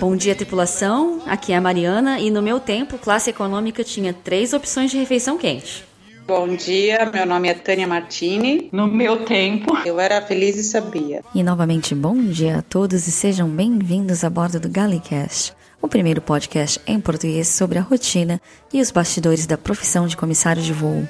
Bom dia, tripulação. Aqui é a Mariana e no meu tempo, classe econômica tinha três opções de refeição quente. Bom dia, meu nome é Tânia Martini. No meu tempo, eu era feliz e sabia. E novamente, bom dia a todos e sejam bem-vindos a bordo do Gallicast, o primeiro podcast em português sobre a rotina e os bastidores da profissão de comissário de voo.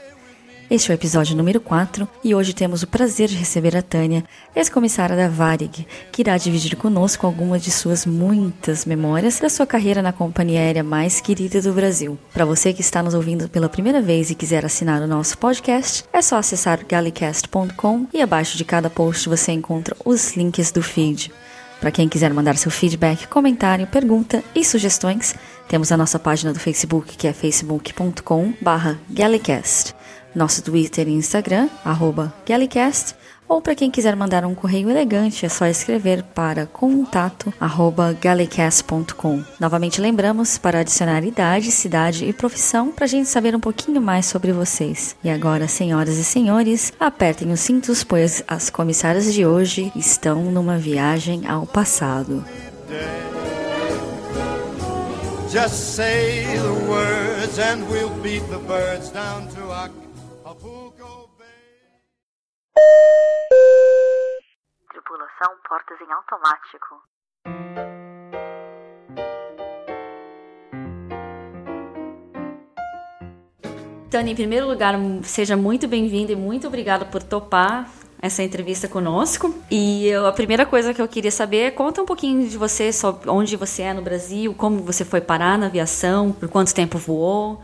Este é o episódio número 4 e hoje temos o prazer de receber a Tânia, ex-comissária da Varig, que irá dividir conosco algumas de suas muitas memórias da sua carreira na companhia aérea mais querida do Brasil. Para você que está nos ouvindo pela primeira vez e quiser assinar o nosso podcast, é só acessar galicast.com e abaixo de cada post você encontra os links do feed. Para quem quiser mandar seu feedback, comentário, pergunta e sugestões, temos a nossa página do Facebook, que é facebook.com/galicast nosso Twitter e Instagram, arroba Gallicast, ou para quem quiser mandar um correio elegante, é só escrever para contato arroba galecast.com. Novamente lembramos para adicionar idade, cidade e profissão para a gente saber um pouquinho mais sobre vocês. E agora, senhoras e senhores, apertem os cintos, pois as comissárias de hoje estão numa viagem ao passado. Just say the words and we'll beat the birds down to October. Tripulação portas em automático. Tânia, em primeiro lugar, seja muito bem-vinda e muito obrigada por topar essa entrevista conosco. E eu, a primeira coisa que eu queria saber é conta um pouquinho de você, sobre onde você é no Brasil, como você foi parar na aviação, por quanto tempo voou.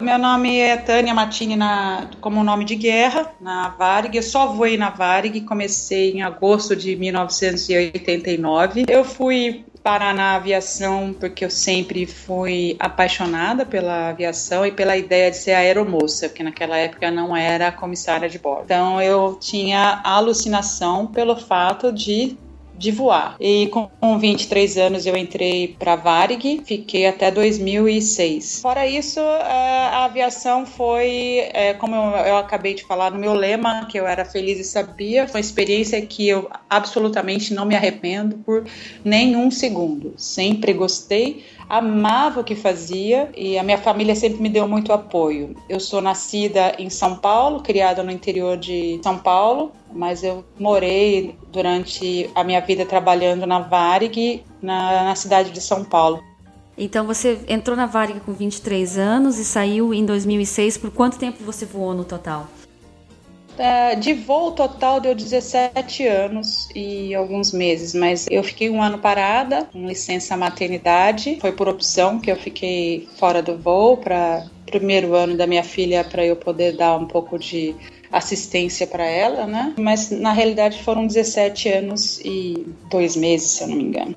Meu nome é Tânia Matini na, como nome de guerra na Varig. Eu só voei na Varig, comecei em agosto de 1989. Eu fui parar na aviação porque eu sempre fui apaixonada pela aviação e pela ideia de ser aeromoça, que naquela época não era comissária de bordo. Então eu tinha alucinação pelo fato de de voar. E com 23 anos eu entrei para Varig, fiquei até 2006. Fora isso, a aviação foi, é, como eu acabei de falar no meu lema, que eu era feliz e sabia, foi uma experiência que eu absolutamente não me arrependo por nenhum segundo. Sempre gostei amava o que fazia e a minha família sempre me deu muito apoio. Eu sou nascida em São Paulo, criada no interior de São Paulo, mas eu morei durante a minha vida trabalhando na Varig, na, na cidade de São Paulo. Então você entrou na Varig com 23 anos e saiu em 2006. Por quanto tempo você voou no total? É, de voo total deu 17 anos e alguns meses, mas eu fiquei um ano parada, com licença maternidade. Foi por opção que eu fiquei fora do voo para primeiro ano da minha filha para eu poder dar um pouco de assistência para ela, né? Mas na realidade foram 17 anos e dois meses, se eu não me engano.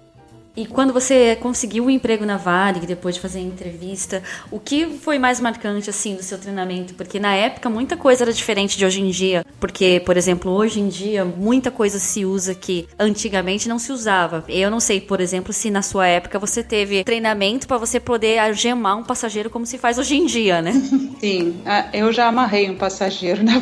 E quando você conseguiu o um emprego na Varig, depois de fazer a entrevista, o que foi mais marcante, assim, do seu treinamento? Porque na época muita coisa era diferente de hoje em dia. Porque, por exemplo, hoje em dia muita coisa se usa que antigamente não se usava. Eu não sei, por exemplo, se na sua época você teve treinamento para você poder algemar um passageiro como se faz hoje em dia, né? Sim, eu já amarrei um passageiro na,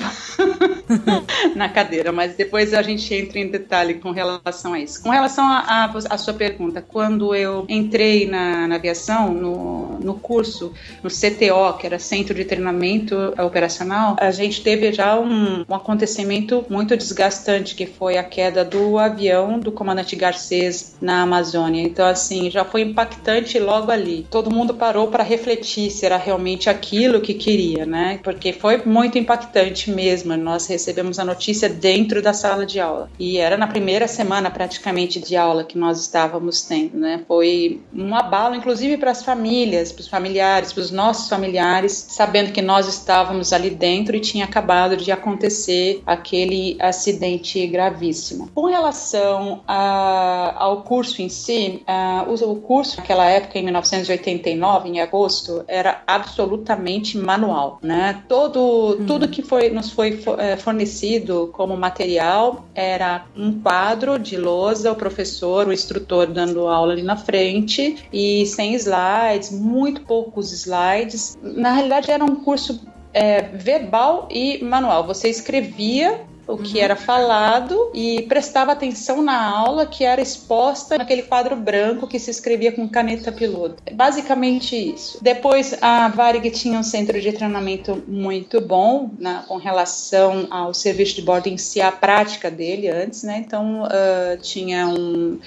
na cadeira, mas depois a gente entra em detalhe com relação a isso. Com relação à sua pergunta, quando eu entrei na, na aviação, no, no curso, no CTO, que era Centro de Treinamento Operacional, a gente teve já um, um acontecimento muito desgastante, que foi a queda do avião do comandante Garcês na Amazônia. Então, assim, já foi impactante logo ali. Todo mundo parou para refletir se era realmente aquilo que queria, né? Porque foi muito impactante mesmo. Nós recebemos a notícia dentro da sala de aula. E era na primeira semana praticamente de aula que nós estávamos tendo, né? Foi um abalo, inclusive para as famílias, para os familiares, para os nossos familiares, sabendo que nós estávamos ali dentro e tinha acabado de acontecer aquele acidente gravíssimo. Com relação a, ao curso em si, a, o, curso naquela época, em 1989, em agosto, era absolutamente manual, né? Todo, uhum. Tudo que foi, nos foi é, fornecido como material era um quadro de lousa, o professor, o instrutor dando dando aula ali na frente e sem slides, muito poucos slides. Na realidade, era um curso é, verbal e manual. Você escrevia o que uhum. era falado e prestava atenção na aula que era exposta naquele quadro branco que se escrevia com caneta piloto. Basicamente isso. Depois a Varig tinha um centro de treinamento muito bom né, com relação ao serviço de bordo em si, a prática dele antes, né? Então uh, tinha um,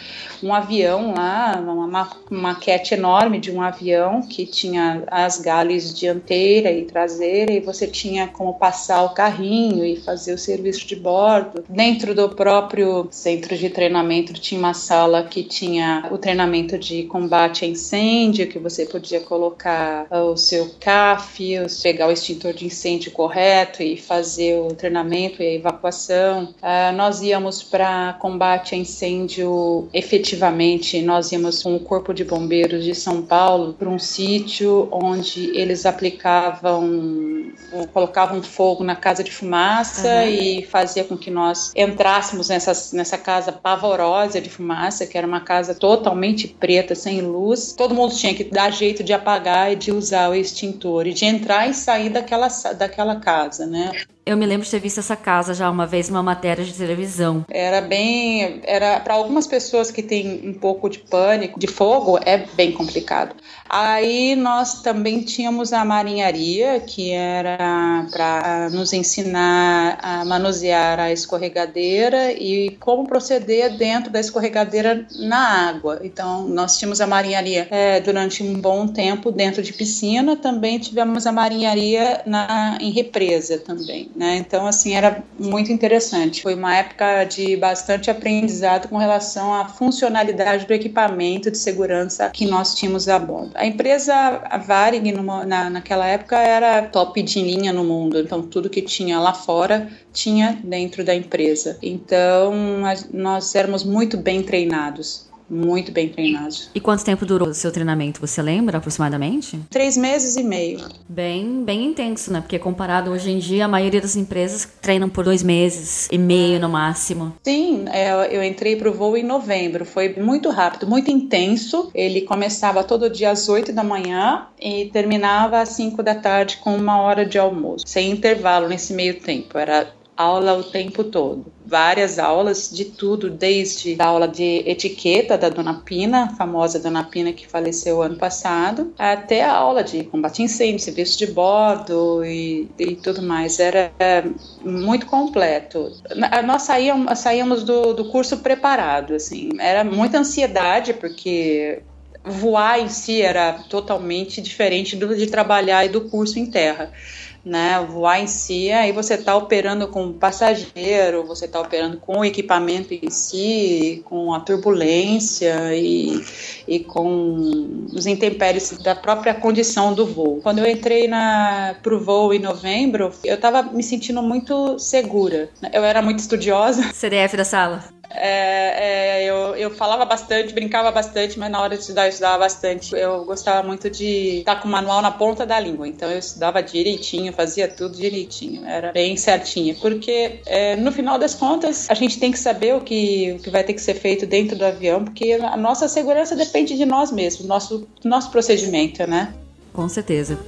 um avião lá, uma maquete enorme de um avião que tinha as gales dianteira e traseira e você tinha como passar o carrinho e fazer o serviço de bordo. Dentro do próprio centro de treinamento tinha uma sala que tinha o treinamento de combate a incêndio, que você podia colocar ah, o seu CAF, pegar o extintor de incêndio correto e fazer o treinamento e a evacuação. Uh, nós íamos para combate a incêndio efetivamente, nós íamos com o Corpo de Bombeiros de São Paulo para um sítio onde eles aplicavam, colocavam fogo na casa de fumaça uhum. e fazia com que nós entrássemos nessa, nessa casa pavorosa de fumaça, que era uma casa totalmente preta, sem luz. Todo mundo tinha que dar jeito de apagar e de usar o extintor e de entrar e sair daquela, daquela casa, né? Eu me lembro de ter visto essa casa já uma vez numa matéria de televisão. Era bem, era para algumas pessoas que têm um pouco de pânico, de fogo, é bem complicado. Aí nós também tínhamos a marinharia, que era para nos ensinar a manusear a escorregadeira e como proceder dentro da escorregadeira na água. Então nós tínhamos a marinharia é, durante um bom tempo dentro de piscina, também tivemos a marinharia na, em represa também né? Então, assim, era muito interessante. Foi uma época de bastante aprendizado com relação à funcionalidade do equipamento de segurança que nós tínhamos a bordo. A empresa Varig, na, naquela época, era top de linha no mundo, então tudo que tinha lá fora tinha dentro da empresa. Então, nós éramos muito bem treinados muito bem treinados. E quanto tempo durou o seu treinamento? Você lembra aproximadamente? Três meses e meio. Bem, bem intenso, né? Porque comparado hoje em dia, a maioria das empresas treinam por dois meses e meio no máximo. Sim, é, eu entrei para o voo em novembro. Foi muito rápido, muito intenso. Ele começava todo dia às oito da manhã e terminava às cinco da tarde com uma hora de almoço, sem intervalo nesse meio tempo. Era aula o tempo todo. Várias aulas de tudo, desde a aula de etiqueta da Dona Pina, a famosa Dona Pina que faleceu ano passado, até a aula de combate incêndio, serviço de bordo e, e tudo mais. Era muito completo. Nós saíamos, saíamos do, do curso preparado, assim. Era muita ansiedade, porque voar em si era totalmente diferente do de trabalhar e do curso em terra né? Voar em si, aí você está operando com passageiro, você está operando com o equipamento em si, com a turbulência e, e com os intempéries da própria condição do voo. Quando eu entrei para o voo em novembro, eu estava me sentindo muito segura. Eu era muito estudiosa. CDF da sala. É, é, eu, eu falava bastante, brincava bastante, mas na hora de estudar eu estudava bastante. Eu gostava muito de estar com o manual na ponta da língua, então eu estudava direitinho, fazia tudo direitinho, era bem certinha. Porque é, no final das contas, a gente tem que saber o que, o que vai ter que ser feito dentro do avião, porque a nossa segurança depende de nós mesmos, nosso, nosso procedimento, né? Com certeza.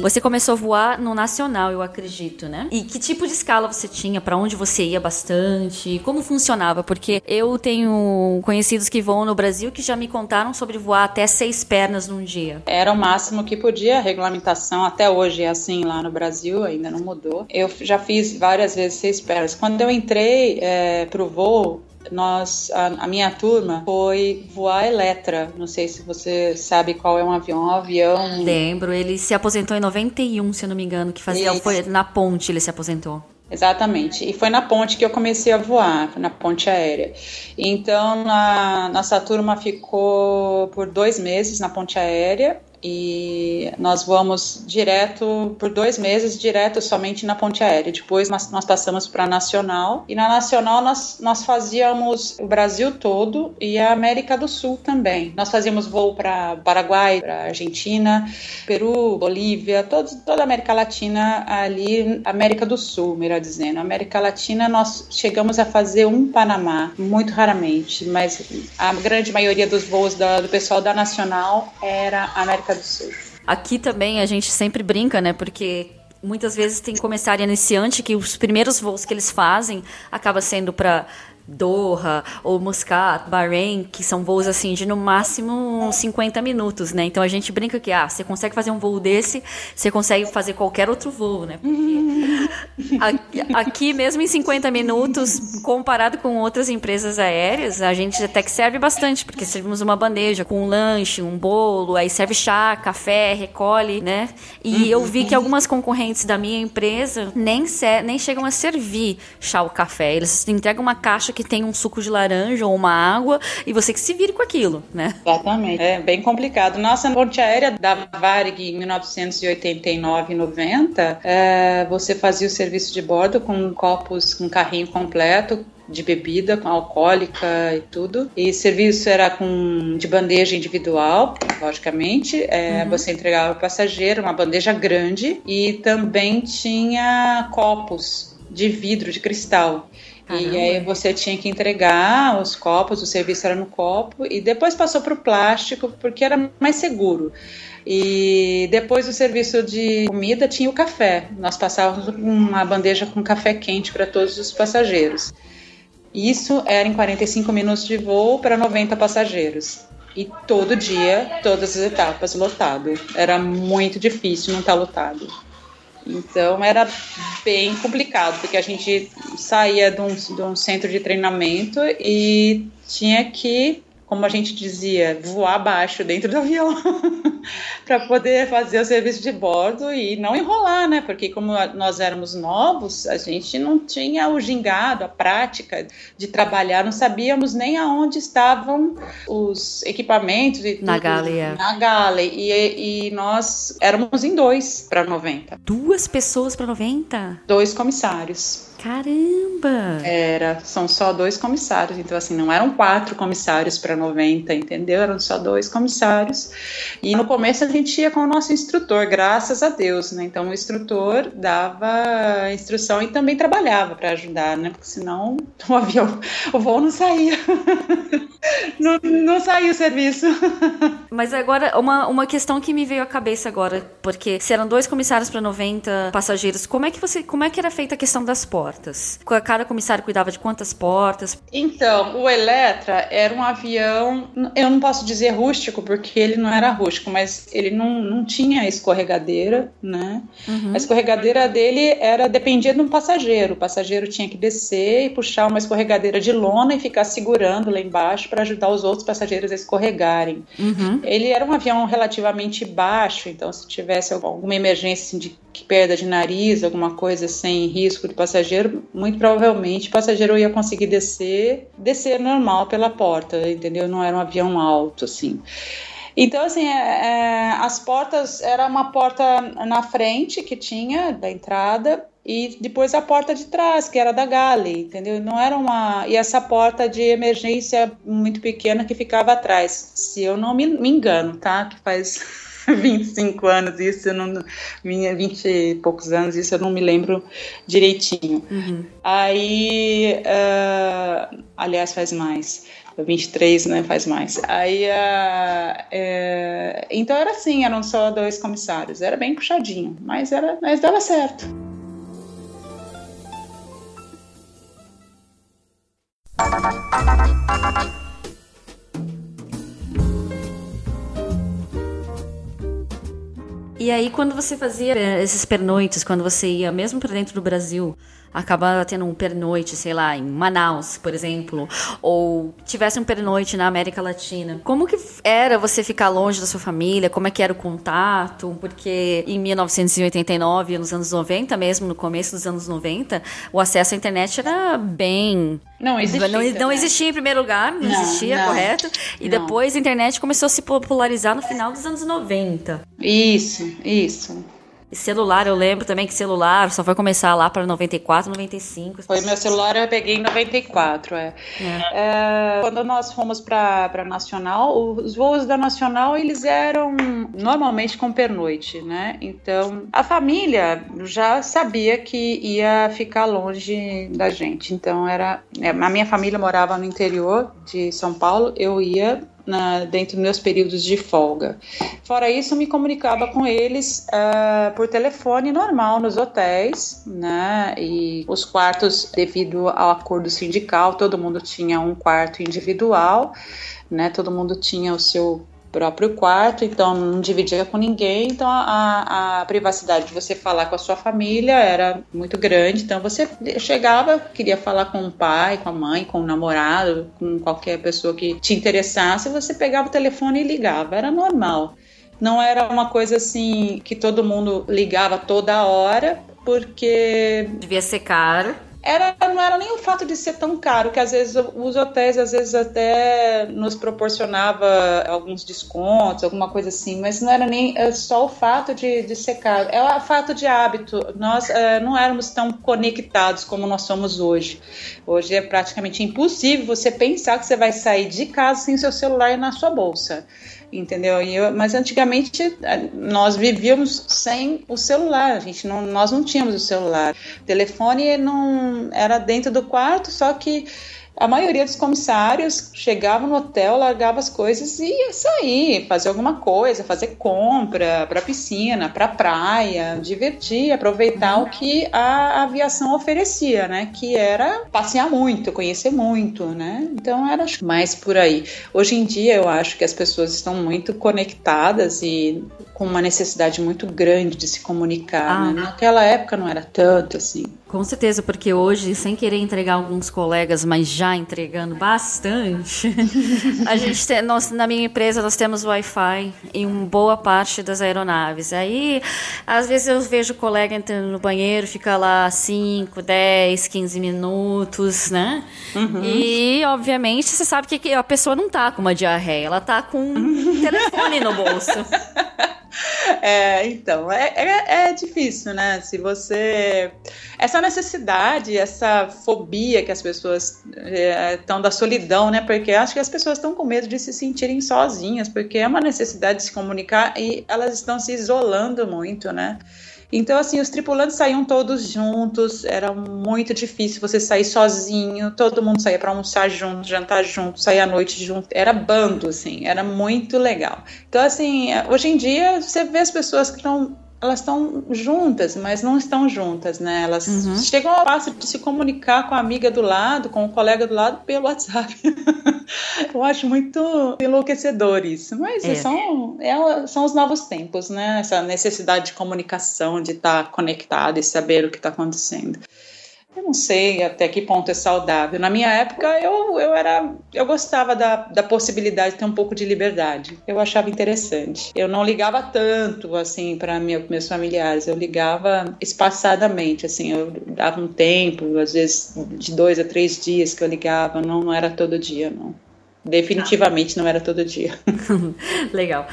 Você começou a voar no nacional, eu acredito, né? E que tipo de escala você tinha? Para onde você ia bastante? Como funcionava? Porque eu tenho conhecidos que voam no Brasil que já me contaram sobre voar até seis pernas num dia. Era o máximo que podia. A regulamentação até hoje é assim lá no Brasil, ainda não mudou. Eu já fiz várias vezes seis pernas. Quando eu entrei é, pro voo, nós, a, a, minha turma foi voar Eletra. Não sei se você sabe qual é um avião. Um avião. Lembro, ele se aposentou em 91, se eu não me engano, que fazia. Isso. Foi na ponte ele se aposentou. Exatamente. E foi na ponte que eu comecei a voar, na ponte aérea. Então, a nossa turma ficou por dois meses na ponte aérea e nós voamos direto por dois meses direto somente na ponte aérea. Depois nós, nós passamos para a Nacional e na Nacional nós, nós fazíamos o Brasil todo e a América do Sul também. Nós fazíamos voo para Paraguai, para Argentina, Peru, Bolívia, todo, toda a América Latina ali, América do Sul, melhor dizendo. América Latina nós chegamos a fazer um Panamá, muito raramente, mas a grande maioria dos voos da, do pessoal da Nacional era América do. Aqui também a gente sempre brinca, né? Porque muitas vezes tem comissária iniciante que os primeiros voos que eles fazem acaba sendo para Doha ou Muscat, Bahrein, que são voos assim de no máximo 50 minutos, né? Então a gente brinca que ah, você consegue fazer um voo desse, você consegue fazer qualquer outro voo, né? Porque aqui mesmo em 50 minutos, comparado com outras empresas aéreas, a gente até que serve bastante, porque servimos uma bandeja com um lanche, um bolo, aí serve chá, café, recolhe, né? E eu vi que algumas concorrentes da minha empresa nem, nem chegam a servir chá ou café. Eles entregam uma caixa que que tem um suco de laranja ou uma água e você que se vire com aquilo, né? Exatamente. É bem complicado. Nossa ponte aérea da Varig em 1989 e 90, é, você fazia o serviço de bordo com copos, com carrinho completo, de bebida com alcoólica e tudo. E serviço era com de bandeja individual, logicamente. É, uhum. Você entregava ao passageiro uma bandeja grande e também tinha copos de vidro, de cristal. Caramba. E aí você tinha que entregar os copos, o serviço era no copo, e depois passou para o plástico, porque era mais seguro. E depois do serviço de comida tinha o café. Nós passávamos uma bandeja com café quente para todos os passageiros. Isso era em 45 minutos de voo para 90 passageiros. E todo dia, todas as etapas lotado. Era muito difícil não estar tá lotado. Então era bem complicado, porque a gente saía de um, de um centro de treinamento e tinha que como a gente dizia, voar abaixo dentro do avião para poder fazer o serviço de bordo e não enrolar, né? Porque como nós éramos novos, a gente não tinha o gingado, a prática de trabalhar, não sabíamos nem aonde estavam os equipamentos e na Gale, é. na Gale e, e nós éramos em dois para 90. Duas pessoas para 90? Dois comissários. Caramba! Era, são só dois comissários, então assim, não eram quatro comissários para 90, entendeu? Eram só dois comissários. E no começo a gente ia com o nosso instrutor, graças a Deus, né? Então o instrutor dava instrução e também trabalhava para ajudar, né? Porque senão o avião, o voo não saía. não, não saía o serviço. Mas agora, uma, uma questão que me veio à cabeça agora, porque se eram dois comissários para 90 passageiros, como é que você, como é que era feita a questão das portas? Portas? Cada comissário cuidava de quantas portas? Então, o Eletra era um avião, eu não posso dizer rústico, porque ele não era rústico, mas ele não, não tinha escorregadeira, né? Uhum. A escorregadeira dele era dependia de um passageiro. O passageiro tinha que descer e puxar uma escorregadeira de lona e ficar segurando lá embaixo para ajudar os outros passageiros a escorregarem. Uhum. Ele era um avião relativamente baixo, então se tivesse alguma emergência assim, de perda de nariz, alguma coisa sem risco de passageiro, muito provavelmente o passageiro ia conseguir descer, descer normal pela porta, entendeu? Não era um avião alto, assim. Então, assim, é, é, as portas, era uma porta na frente que tinha da entrada e depois a porta de trás, que era da Gale, entendeu? Não era uma. E essa porta de emergência muito pequena que ficava atrás, se eu não me, me engano, tá? Que faz 25 anos, isso eu não. Minha 20 e poucos anos, isso eu não me lembro direitinho. Uhum. Aí. Uh, aliás, faz mais. 23, né? Faz mais. Aí. Uh, é, então era assim, eram só dois comissários. Era bem puxadinho, mas, era, mas dava certo. E aí, quando você fazia esses pernoites, quando você ia mesmo para dentro do Brasil, acaba tendo um pernoite, sei lá, em Manaus, por exemplo, ou tivesse um pernoite na América Latina. Como que era você ficar longe da sua família? Como é que era o contato? Porque em 1989, nos anos 90 mesmo, no começo dos anos 90, o acesso à internet era bem não existia. Não, não, existia em primeiro lugar, não, não existia, não, correto? E depois a internet começou a se popularizar no final dos anos 90. Isso, isso. Celular, eu lembro também que celular só foi começar lá para 94, 95. Foi meu celular, eu peguei em 94, é. é. é quando nós fomos para Nacional, os voos da Nacional, eles eram normalmente com pernoite, né? Então, a família já sabia que ia ficar longe da gente. Então, era... É, a minha família morava no interior de São Paulo, eu ia na, dentro dos meus períodos de folga. Fora isso, me comunicava com eles uh, por telefone normal nos hotéis, né? E os quartos, devido ao acordo sindical, todo mundo tinha um quarto individual, né? Todo mundo tinha o seu próprio quarto, então não dividia com ninguém, então a, a, privacidade de você falar com a sua família era muito grande, então você chegava, queria falar com o pai, com a mãe, com o namorado, com qualquer pessoa que te interessasse, você pegava o telefone e ligava, era normal. Não era uma coisa assim que todo mundo ligava toda hora, porque. Devia ser caro era, não era nem o fato de ser tão caro, que às vezes os hotéis às vezes até nos proporcionava alguns descontos, alguma coisa assim, mas não era nem é só o fato de, de ser caro, é o fato de hábito. Nós é, não éramos tão conectados como nós somos hoje. Hoje é praticamente impossível você pensar que você vai sair de casa sem seu celular na sua bolsa entendeu? Eu, mas antigamente eh, nós vivíamos sem o celular, a gente não, nós não tínhamos o celular. O telefone não era dentro do quarto, só que a maioria dos comissários chegava no hotel, largava as coisas e ia sair, fazer alguma coisa, fazer compra para piscina, para praia, divertir, aproveitar uhum. o que a aviação oferecia, né? Que era passear muito, conhecer muito, né? Então era mais por aí. Hoje em dia eu acho que as pessoas estão muito conectadas e com uma necessidade muito grande de se comunicar. Ah. Né? Naquela época não era tanto assim. Com certeza, porque hoje, sem querer entregar alguns colegas, mas já entregando bastante, a gente tem, nós, na minha empresa nós temos Wi-Fi em boa parte das aeronaves. Aí, às vezes eu vejo o colega entrando no banheiro, fica lá 5, 10, 15 minutos, né? Uhum. E, obviamente, você sabe que a pessoa não tá com uma diarreia, ela tá com um telefone no bolso. É, então, é, é, é, difícil, né? Se você. Essa necessidade, essa fobia que as pessoas estão é, da solidão, né? Porque acho que as pessoas estão com medo de se sentirem sozinhas, porque é uma necessidade de se comunicar e elas estão se isolando muito, né? Então, assim, os tripulantes saíam todos juntos, era muito difícil você sair sozinho, todo mundo saía para almoçar junto, jantar junto, sair à noite junto, era bando, assim, era muito legal. Então, assim, hoje em dia você vê as pessoas que estão elas estão juntas, mas não estão juntas, né? Elas uhum. chegam ao passo de se comunicar com a amiga do lado, com o colega do lado pelo WhatsApp. Eu acho muito enlouquecedor isso, mas é. São, é, são os novos tempos, né? Essa necessidade de comunicação, de estar conectado e saber o que está acontecendo. Eu não sei até que ponto é saudável. Na minha época, eu, eu era. Eu gostava da, da possibilidade de ter um pouco de liberdade. Eu achava interessante. Eu não ligava tanto, assim, para meus familiares. Eu ligava espaçadamente, assim. Eu dava um tempo, às vezes de dois a três dias que eu ligava. Não, não era todo dia, não. Definitivamente não era todo dia. Legal.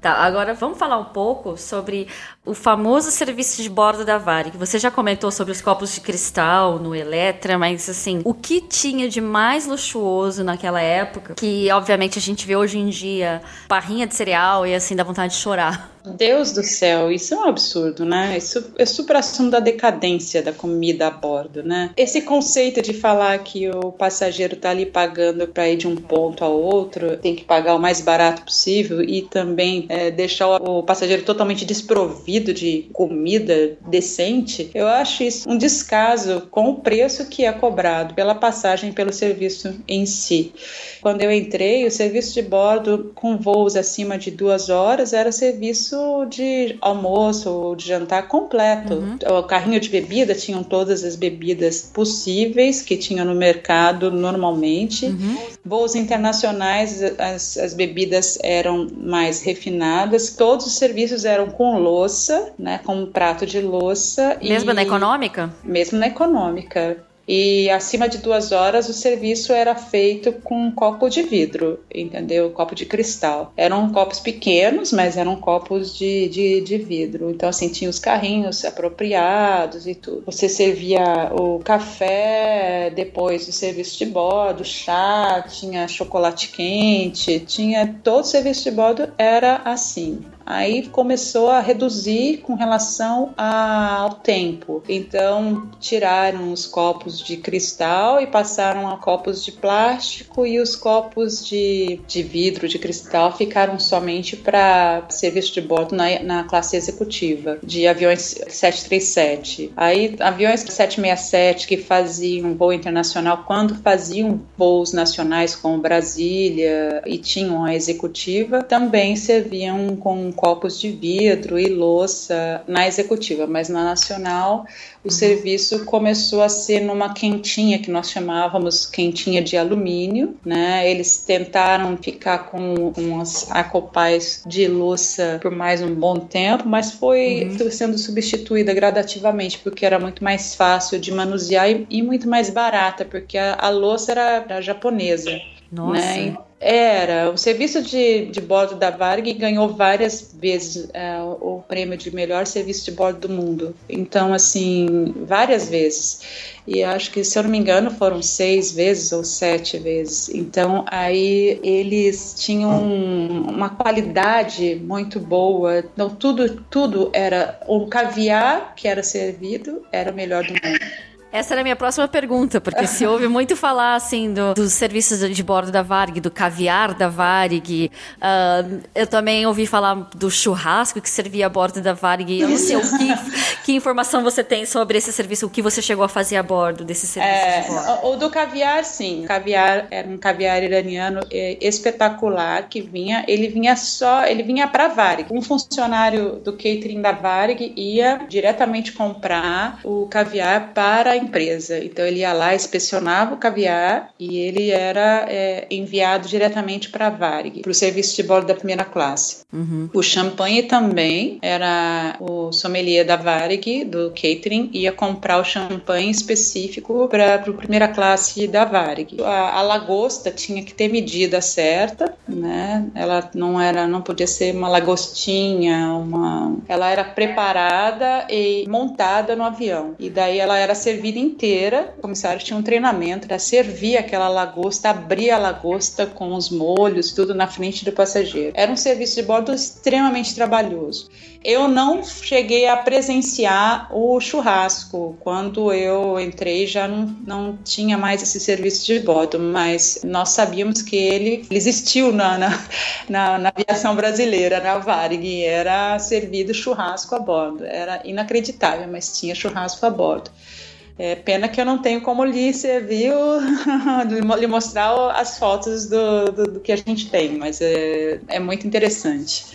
Tá, agora vamos falar um pouco sobre o famoso serviço de bordo da Varig. Você já comentou sobre os copos de cristal no Eletra, mas assim, o que tinha de mais luxuoso naquela época, que obviamente a gente vê hoje em dia, barrinha de cereal e assim dá vontade de chorar. Deus do céu, isso é um absurdo, né? Isso é superação da decadência da comida a bordo, né? Esse conceito de falar que o passageiro tá ali pagando para ir de um ponto ao outro, tem que pagar o mais barato possível e também é, deixar o passageiro totalmente desprovido de comida decente, eu acho isso um descaso com o preço que é cobrado pela passagem pelo serviço em si. Quando eu entrei, o serviço de bordo com voos acima de duas horas era serviço de almoço ou de jantar completo. Uhum. O carrinho de bebida tinham todas as bebidas possíveis que tinha no mercado normalmente. Uhum. Voos internacionais, as, as bebidas eram mais refinadas. Todos os serviços eram com louça, né, com um prato de louça. Mesmo e... na econômica? Mesmo na econômica e acima de duas horas o serviço era feito com um copo de vidro, entendeu? Copo de cristal. Eram copos pequenos, mas eram copos de, de, de vidro. Então, assim, tinha os carrinhos apropriados e tudo. Você servia o café depois do serviço de bordo, chá, tinha chocolate quente, tinha todo o serviço de bordo era assim aí começou a reduzir com relação ao tempo. Então, tiraram os copos de cristal e passaram a copos de plástico e os copos de, de vidro, de cristal, ficaram somente para serviço de bordo na, na classe executiva de aviões 737. Aí, aviões 767 que faziam voo internacional, quando faziam voos nacionais como Brasília e tinham a executiva, também serviam com copos de vidro e louça na executiva, mas na nacional o uhum. serviço começou a ser numa quentinha que nós chamávamos quentinha de alumínio, né? Eles tentaram ficar com umas acopais de louça por mais um bom tempo, mas foi uhum. sendo substituída gradativamente porque era muito mais fácil de manusear e, e muito mais barata, porque a, a louça era, era japonesa. Nossa. Né? Era. O serviço de, de bordo da Varg ganhou várias vezes é, o prêmio de melhor serviço de bordo do mundo. Então, assim, várias vezes. E acho que, se eu não me engano, foram seis vezes ou sete vezes. Então, aí eles tinham uma qualidade muito boa. Então, tudo, tudo era. O caviar que era servido era o melhor do mundo. Essa era a minha próxima pergunta, porque se ouve muito falar, assim, do, dos serviços de bordo da Varg, do caviar da Varg. Uh, eu também ouvi falar do churrasco que servia a bordo da Varg. Eu não sei o que, que informação você tem sobre esse serviço, o que você chegou a fazer a bordo desse serviço é, de. O do caviar, sim. O caviar era um caviar iraniano é, espetacular que vinha, ele vinha só, ele vinha para Varg. Um funcionário do catering da Varg ia diretamente comprar o caviar para empresa. Então ele ia lá, inspecionava o caviar e ele era é, enviado diretamente para a Varig, para o serviço de bordo da primeira classe. Uhum. O champanhe também era o sommelier da Varig, do catering, ia comprar o champanhe específico para a primeira classe da Varig. A, a, lagosta tinha que ter medida certa, né? Ela não era, não podia ser uma lagostinha, uma. Ela era preparada e montada no avião. E daí ela era servida vida inteira, o comissário tinha um treinamento para servir aquela lagosta, abrir a lagosta com os molhos, tudo na frente do passageiro. Era um serviço de bordo extremamente trabalhoso. Eu não cheguei a presenciar o churrasco. Quando eu entrei, já não, não tinha mais esse serviço de bordo, mas nós sabíamos que ele, existiu na, na, na, na aviação brasileira, na Varig. Era servido churrasco a bordo. Era inacreditável, mas tinha churrasco a bordo. É pena que eu não tenho como lhe servir, lhe mostrar as fotos do, do, do, que a gente tem, mas é, é muito interessante.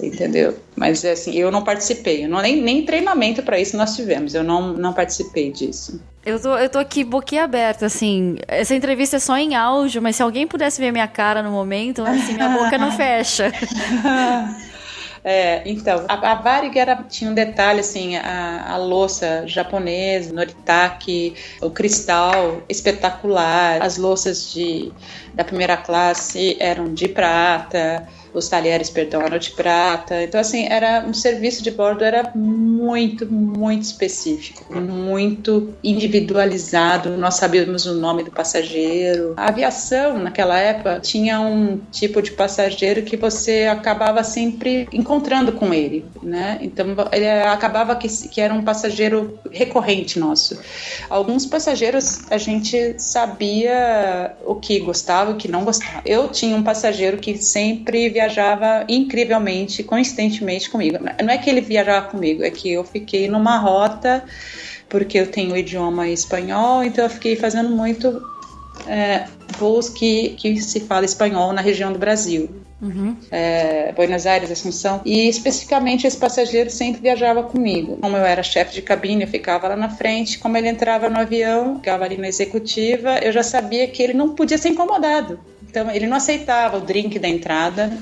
Entendeu? Mas é assim, eu não participei. Eu não, nem, nem treinamento para isso nós tivemos. Eu não, não participei disso. Eu tô, eu tô aqui boquiaberta, assim. Essa entrevista é só em áudio, mas se alguém pudesse ver minha cara no momento, assim, minha boca não fecha. É, então, a, a Varig era, tinha um detalhe assim, a, a louça japonesa, Noritake, o cristal espetacular, as louças de, da primeira classe eram de prata, os talheres, perdão, eram de prata. Então, assim, era um serviço de bordo era muito, muito específico, muito individualizado. Nós sabíamos o nome do passageiro. A aviação, naquela época, tinha um tipo de passageiro que você acabava sempre encontrando encontrando com ele, né? Então ele acabava que, que era um passageiro recorrente nosso. Alguns passageiros a gente sabia o que gostava e o que não gostava. Eu tinha um passageiro que sempre viajava incrivelmente, coincidentemente comigo. Não é que ele viajava comigo, é que eu fiquei numa rota porque eu tenho o idioma espanhol, então eu fiquei fazendo muito é, voos que, que se fala espanhol na região do Brasil. Uhum. É, Buenos Aires, Assunção. E especificamente esse passageiro sempre viajava comigo. Como eu era chefe de cabine, eu ficava lá na frente. Como ele entrava no avião, ficava ali na executiva, eu já sabia que ele não podia ser incomodado. Então, ele não aceitava o drink da entrada,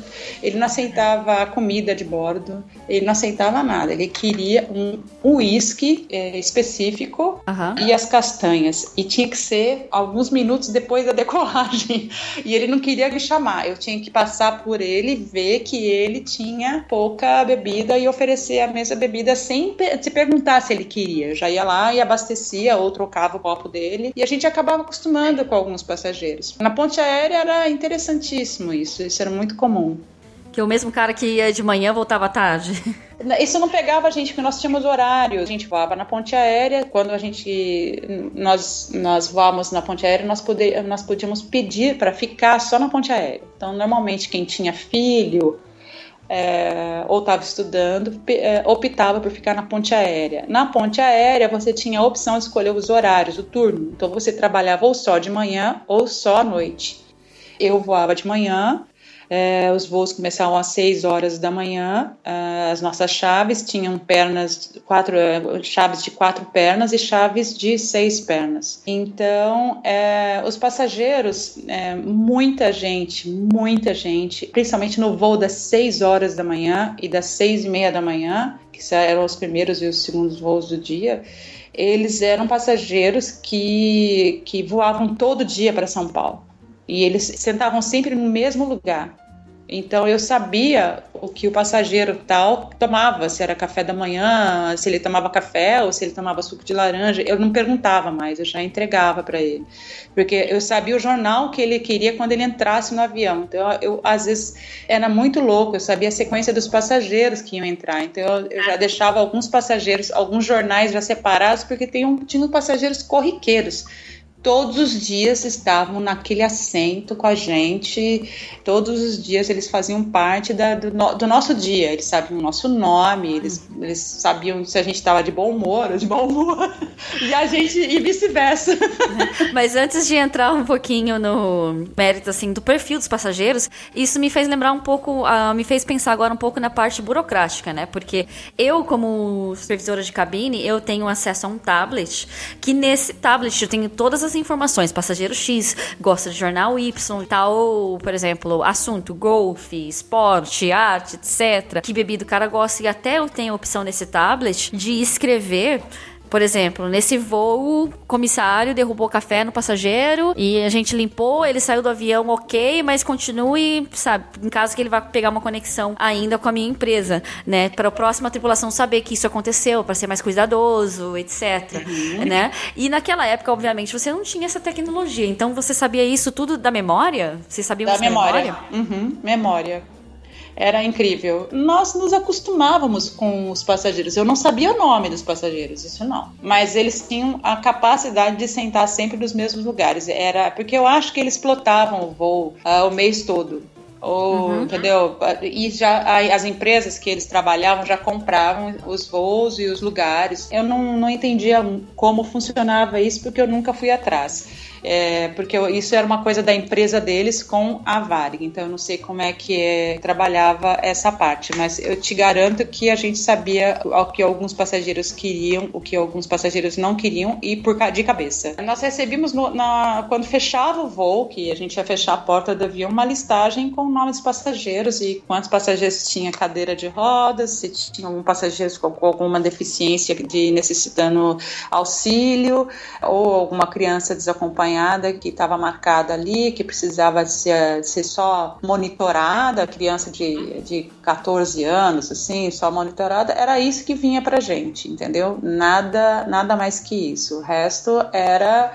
ele não aceitava a comida de bordo, ele não aceitava nada. Ele queria um uísque é, específico uhum. e as castanhas. E tinha que ser alguns minutos depois da decolagem. E ele não queria me chamar. Eu tinha que passar por ele, ver que ele tinha pouca bebida e oferecer a mesma bebida sem se perguntar se ele queria. Eu já ia lá e abastecia ou trocava o copo dele. E a gente acabava acostumando com alguns passageiros. Na ponte aérea era interessantíssimo isso, isso era muito comum. Que o mesmo cara que ia de manhã voltava à tarde. Isso não pegava a gente, porque nós tínhamos horário. A gente voava na ponte aérea. Quando a gente nós nós voávamos na ponte aérea, nós, poder, nós podíamos pedir para ficar só na ponte aérea. Então, normalmente quem tinha filho é, ou estava estudando, é, optava por ficar na ponte aérea. Na ponte aérea, você tinha a opção de escolher os horários, o turno. Então, você trabalhava ou só de manhã ou só à noite. Eu voava de manhã, é, os voos começavam às 6 horas da manhã. É, as nossas chaves tinham pernas, quatro é, chaves de quatro pernas e chaves de seis pernas. Então, é, os passageiros, é, muita gente, muita gente, principalmente no voo das 6 horas da manhã e das 6 e meia da manhã, que eram os primeiros e os segundos voos do dia, eles eram passageiros que, que voavam todo dia para São Paulo. E eles sentavam sempre no mesmo lugar. Então eu sabia o que o passageiro tal tomava, se era café da manhã, se ele tomava café ou se ele tomava suco de laranja. Eu não perguntava mais, eu já entregava para ele, porque eu sabia o jornal que ele queria quando ele entrasse no avião. Então eu, eu às vezes era muito louco, eu sabia a sequência dos passageiros que iam entrar. Então eu, eu já deixava alguns passageiros, alguns jornais já separados, porque tinham, tinham passageiros corriqueiros todos os dias estavam naquele assento com a gente, todos os dias eles faziam parte da, do, no, do, nosso dia, eles sabiam o nosso nome, eles, eles sabiam se a gente estava de bom humor ou de bom humor, e a gente, e vice-versa. Mas antes de entrar um pouquinho no mérito, assim, do perfil dos passageiros, isso me fez lembrar um pouco, uh, me fez pensar agora um pouco na parte burocrática, né, porque eu, como supervisora de cabine, eu tenho acesso a um tablet, que nesse tablet eu tenho todas as informações. Passageiro X gosta de jornal Y, tal, por exemplo, assunto, golfe, esporte, arte, etc. Que bebida o cara gosta. E até eu tenho a opção nesse tablet de escrever por exemplo, nesse voo, o comissário derrubou café no passageiro e a gente limpou, ele saiu do avião ok, mas continue, sabe, em caso que ele vá pegar uma conexão ainda com a minha empresa, né? Para a próxima tripulação saber que isso aconteceu, para ser mais cuidadoso, etc. Uhum. Né? E naquela época, obviamente, você não tinha essa tecnologia, então você sabia isso tudo da memória? Você sabia da memória? memória? Uhum, memória era incrível. Nós nos acostumávamos com os passageiros. Eu não sabia o nome dos passageiros, isso não. Mas eles tinham a capacidade de sentar sempre nos mesmos lugares. Era porque eu acho que eles plotavam o voo uh, o mês todo. Ou, uhum. entendeu? E já as empresas que eles trabalhavam já compravam os voos e os lugares. Eu não, não entendia como funcionava isso porque eu nunca fui atrás é, porque isso era uma coisa da empresa deles com a Varig, então eu não sei como é que é, trabalhava essa parte, mas eu te garanto que a gente sabia o que alguns passageiros queriam, o que alguns passageiros não queriam e por de cabeça. Nós recebemos no, na, quando fechava o voo, que a gente ia fechar a porta do avião, uma listagem com o nome dos passageiros e quantos passageiros tinha cadeira de rodas, se tinha algum passageiro com, com alguma deficiência de necessitando auxílio ou alguma criança desacompanhada acompanhada que estava marcada ali, que precisava ser, ser só monitorada, criança de, de 14 anos, assim, só monitorada, era isso que vinha pra gente, entendeu? Nada, nada mais que isso. O resto era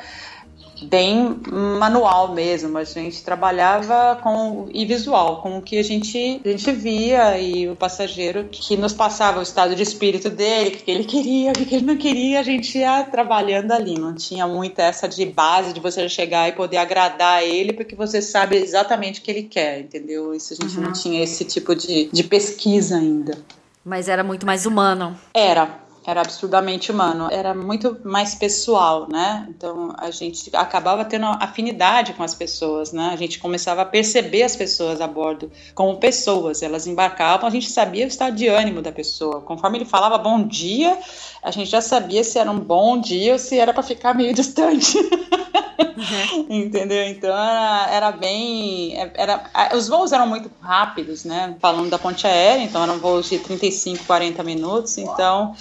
bem manual mesmo. A gente trabalhava com e visual, com o que a gente, a gente via e o passageiro que nos passava o estado de espírito dele, o que ele queria, o que ele não queria, a gente ia trabalhando ali. Não tinha muito essa de base de você chegar e poder agradar ele, porque você sabe exatamente o que ele quer, entendeu? Isso a gente uhum. não tinha esse tipo de, de pesquisa ainda. Mas era muito mais humano. Era, era absurdamente humano, era muito mais pessoal, né? Então a gente acabava tendo afinidade com as pessoas, né? A gente começava a perceber as pessoas a bordo como pessoas, elas embarcavam, a gente sabia o estado de ânimo da pessoa. Conforme ele falava bom dia, a gente já sabia se era um bom dia ou se era para ficar meio distante. Uhum. Entendeu? Então era, era bem. Era, os voos eram muito rápidos, né? Falando da ponte aérea, então eram voos de 35, 40 minutos. Então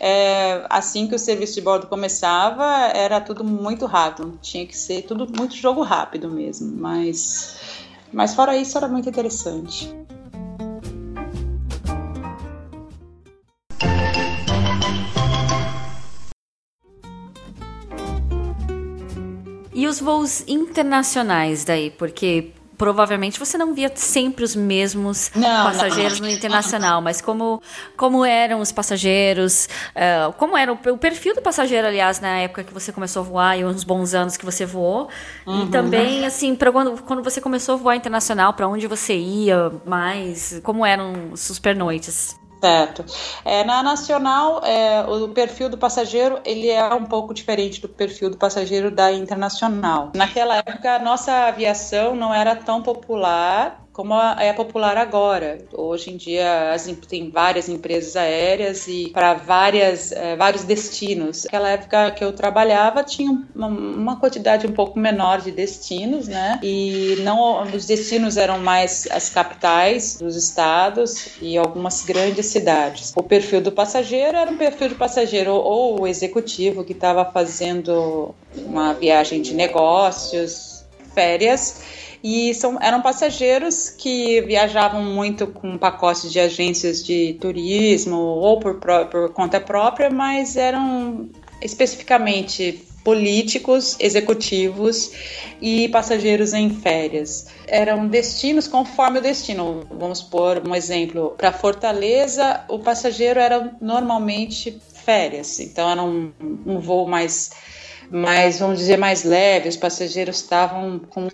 é, assim que o serviço de bordo começava, era tudo muito rápido. Tinha que ser tudo muito jogo rápido mesmo. Mas, mas fora isso, era muito interessante. Os voos internacionais daí? Porque provavelmente você não via sempre os mesmos não, passageiros não. no internacional, mas como, como eram os passageiros, uh, como era o, o, perfil do passageiro, aliás, na época que você começou a voar e uns bons anos que você voou, uhum. e também, assim, para quando, quando você começou a voar internacional, para onde você ia mais, como eram os pernoites? Certo. É, na nacional, é, o perfil do passageiro ele é um pouco diferente do perfil do passageiro da internacional. Naquela época, a nossa aviação não era tão popular como é popular agora. Hoje em dia as, tem várias empresas aéreas e para várias é, vários destinos. Naquela época que eu trabalhava tinha uma, uma, quantidade um pouco menor de destinos, né? E não os destinos eram mais as capitais dos estados e algumas grandes cidades. O perfil do passageiro era um perfil de passageiro ou executivo que estava fazendo uma viagem de negócios, férias e são, eram passageiros que viajavam muito com pacotes de agências de turismo ou por, por conta própria, mas eram especificamente políticos, executivos e passageiros em férias. Eram destinos conforme o destino. Vamos por um exemplo: para Fortaleza, o passageiro era normalmente férias, então era um, um voo mais mais, vamos dizer, mais leve, os passageiros estavam com.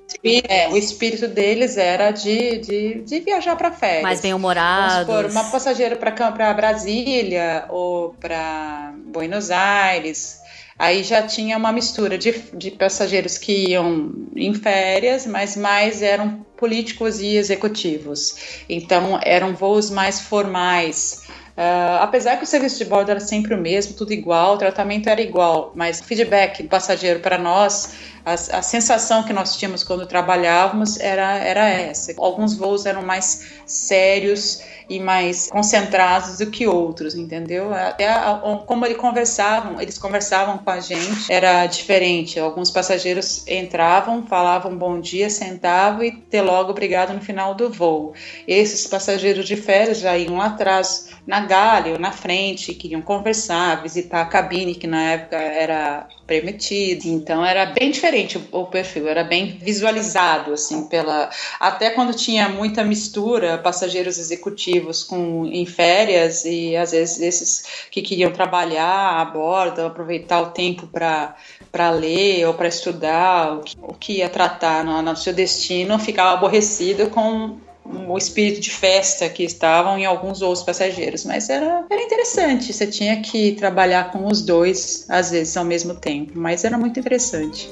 É, o espírito deles era de, de, de viajar para férias. Mais bem-humorados. Vamos uma passageira para Brasília ou para Buenos Aires. Aí já tinha uma mistura de, de passageiros que iam em férias, mas mais eram políticos e executivos. Então eram voos mais formais Uh, apesar que o serviço de bordo era sempre o mesmo, tudo igual, o tratamento era igual, mas o feedback do passageiro para nós, a, a, sensação que nós tínhamos quando trabalhávamos era, era essa. Alguns voos eram mais sérios e mais concentrados do que outros, entendeu? Até a, como eles conversavam, eles conversavam com a gente, era diferente. Alguns passageiros entravam, falavam bom dia, sentavam e ter logo obrigado no final do voo. Esses passageiros de férias já iam atrás, na galha ou na frente, queriam conversar, visitar a cabine, que na época era permitido. Então era bem diferente o, o, perfil, era bem visualizado assim pela até quando tinha muita mistura, passageiros executivos com em férias e às vezes esses que queriam trabalhar a bordo, aproveitar o tempo para ler ou para estudar o que, o que ia tratar no, no seu destino, ficava aborrecido com o espírito de festa que estavam em alguns outros passageiros, mas era, era interessante. Você tinha que trabalhar com os dois, às vezes, ao mesmo tempo, mas era muito interessante.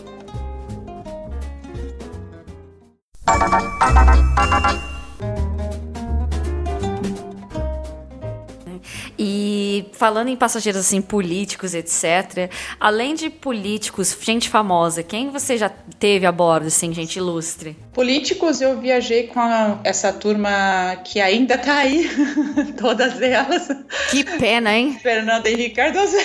E falando em passageiros assim políticos, etc. Além de políticos, gente famosa, quem você já teve a bordo, assim, gente ilustre? Políticos, eu viajei com a, essa turma que ainda tá aí, todas elas. Que pena, hein? Fernando Henrique Cardoso.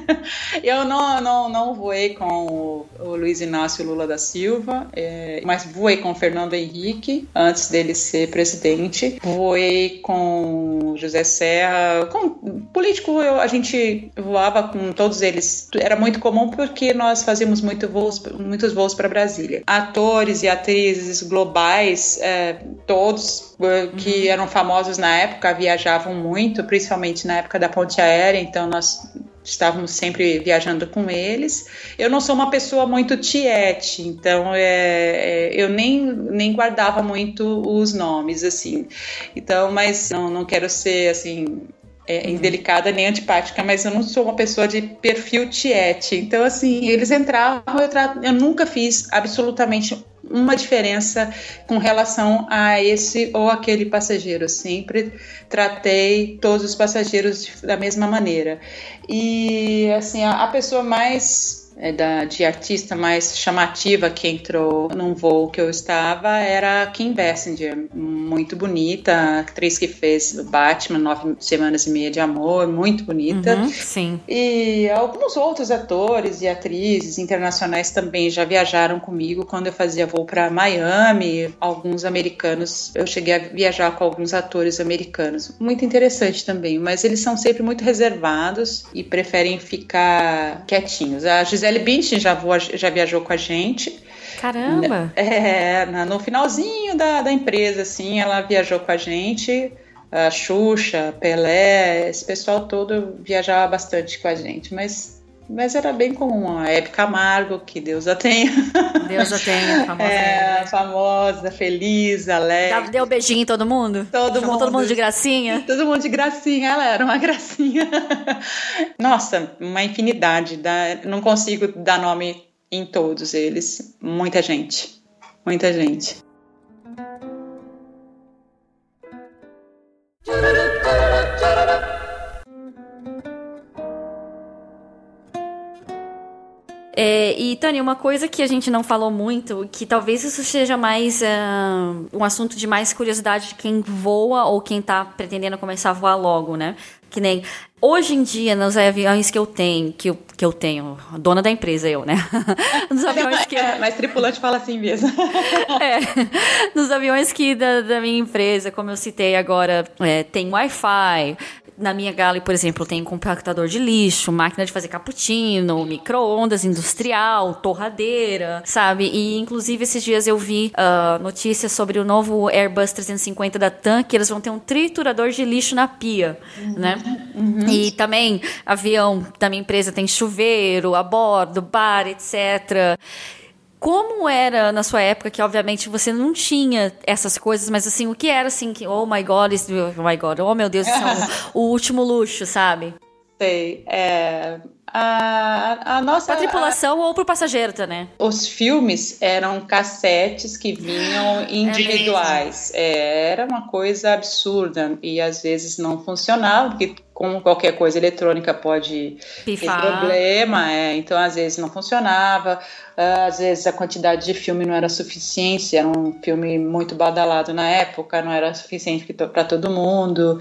eu não, não, não voei com o, o Luiz Inácio Lula da Silva, é, mas voei com o Fernando Henrique antes dele ser presidente. Voei com José Serra, com político eu, a gente voava com todos eles. Era muito comum porque nós fazíamos muito voos, muitos voos para Brasília. Atores e atrizes globais, é, todos é, que uhum. eram famosos na época, viajavam muito, principalmente na época da ponte aérea, então nós estávamos sempre viajando com eles. Eu não sou uma pessoa muito tiete, então é, é, eu nem, nem guardava muito os nomes, assim. Então, mas não, não quero ser, assim, é, uhum. indelicada nem antipática, mas eu não sou uma pessoa de perfil tiete. Então, assim, eles entravam, eu, tra... eu nunca fiz absolutamente uma diferença com relação a esse ou aquele passageiro. Sempre tratei todos os passageiros da mesma maneira. E assim, a, a pessoa mais é, da, de artista mais chamativa que entrou num voo que eu estava era a Kim Basinger, muito bonita, atriz que fez Batman, Nove Semanas e Meia de Amor, muito bonita. Uhum, sim. E alguns outros atores e atrizes internacionais também já viajaram comigo quando eu fazia voo para Miami. Alguns americanos, eu cheguei a viajar com alguns atores americanos. Muito interessante também, mas eles são sempre muito reservados e preferem ficar quietinhos. A Gisele Gisele Bündchen já, voa, já viajou com a gente. Caramba! É, no finalzinho da, da empresa, assim, ela viajou com a gente. A Xuxa, Pelé, esse pessoal todo viajava bastante com a gente, mas mas era bem comum. A Hebe Camargo, que Deus a tenha. Deus a tenha, famosa. É, famosa, feliz, alegre. Deu beijinho em todo mundo? Todo Chamou mundo. todo mundo de gracinha? Todo mundo de gracinha, ela era uma gracinha. Nossa, uma infinidade. Não consigo dar nome em todos eles. Muita gente. Muita gente. É, e, Tânia, uma coisa que a gente não falou muito, que talvez isso seja mais uh, um assunto de mais curiosidade de quem voa ou quem está pretendendo começar a voar logo, né? Que nem hoje em dia, nos aviões que eu tenho, que eu, que eu tenho, dona da empresa eu, né? nos aviões que. É, mas tripulante fala assim mesmo. é. Nos aviões que da, da minha empresa, como eu citei agora, é, tem Wi-Fi, na minha galley, por exemplo, tem compactador de lixo, máquina de fazer cappuccino, micro-ondas industrial, torradeira, sabe? E inclusive esses dias eu vi uh, notícias sobre o novo Airbus 350 da TAM, que eles vão ter um triturador de lixo na pia, uhum, né? Uhum. E também avião da minha empresa tem chuveiro a bordo, bar, etc como era na sua época, que obviamente você não tinha essas coisas, mas assim, o que era assim, que, oh my god, oh my god, oh meu Deus, isso é o último luxo, sabe? Sei. É, a, a nossa. Pra tripulação a, ou pro passageiro também. Os filmes eram cassetes que vinham é individuais. É era uma coisa absurda e às vezes não funcionava, porque como qualquer coisa eletrônica pode Pifar. ter problema, é, então às vezes não funcionava, às vezes a quantidade de filme não era suficiente, era um filme muito badalado na época, não era suficiente para todo mundo,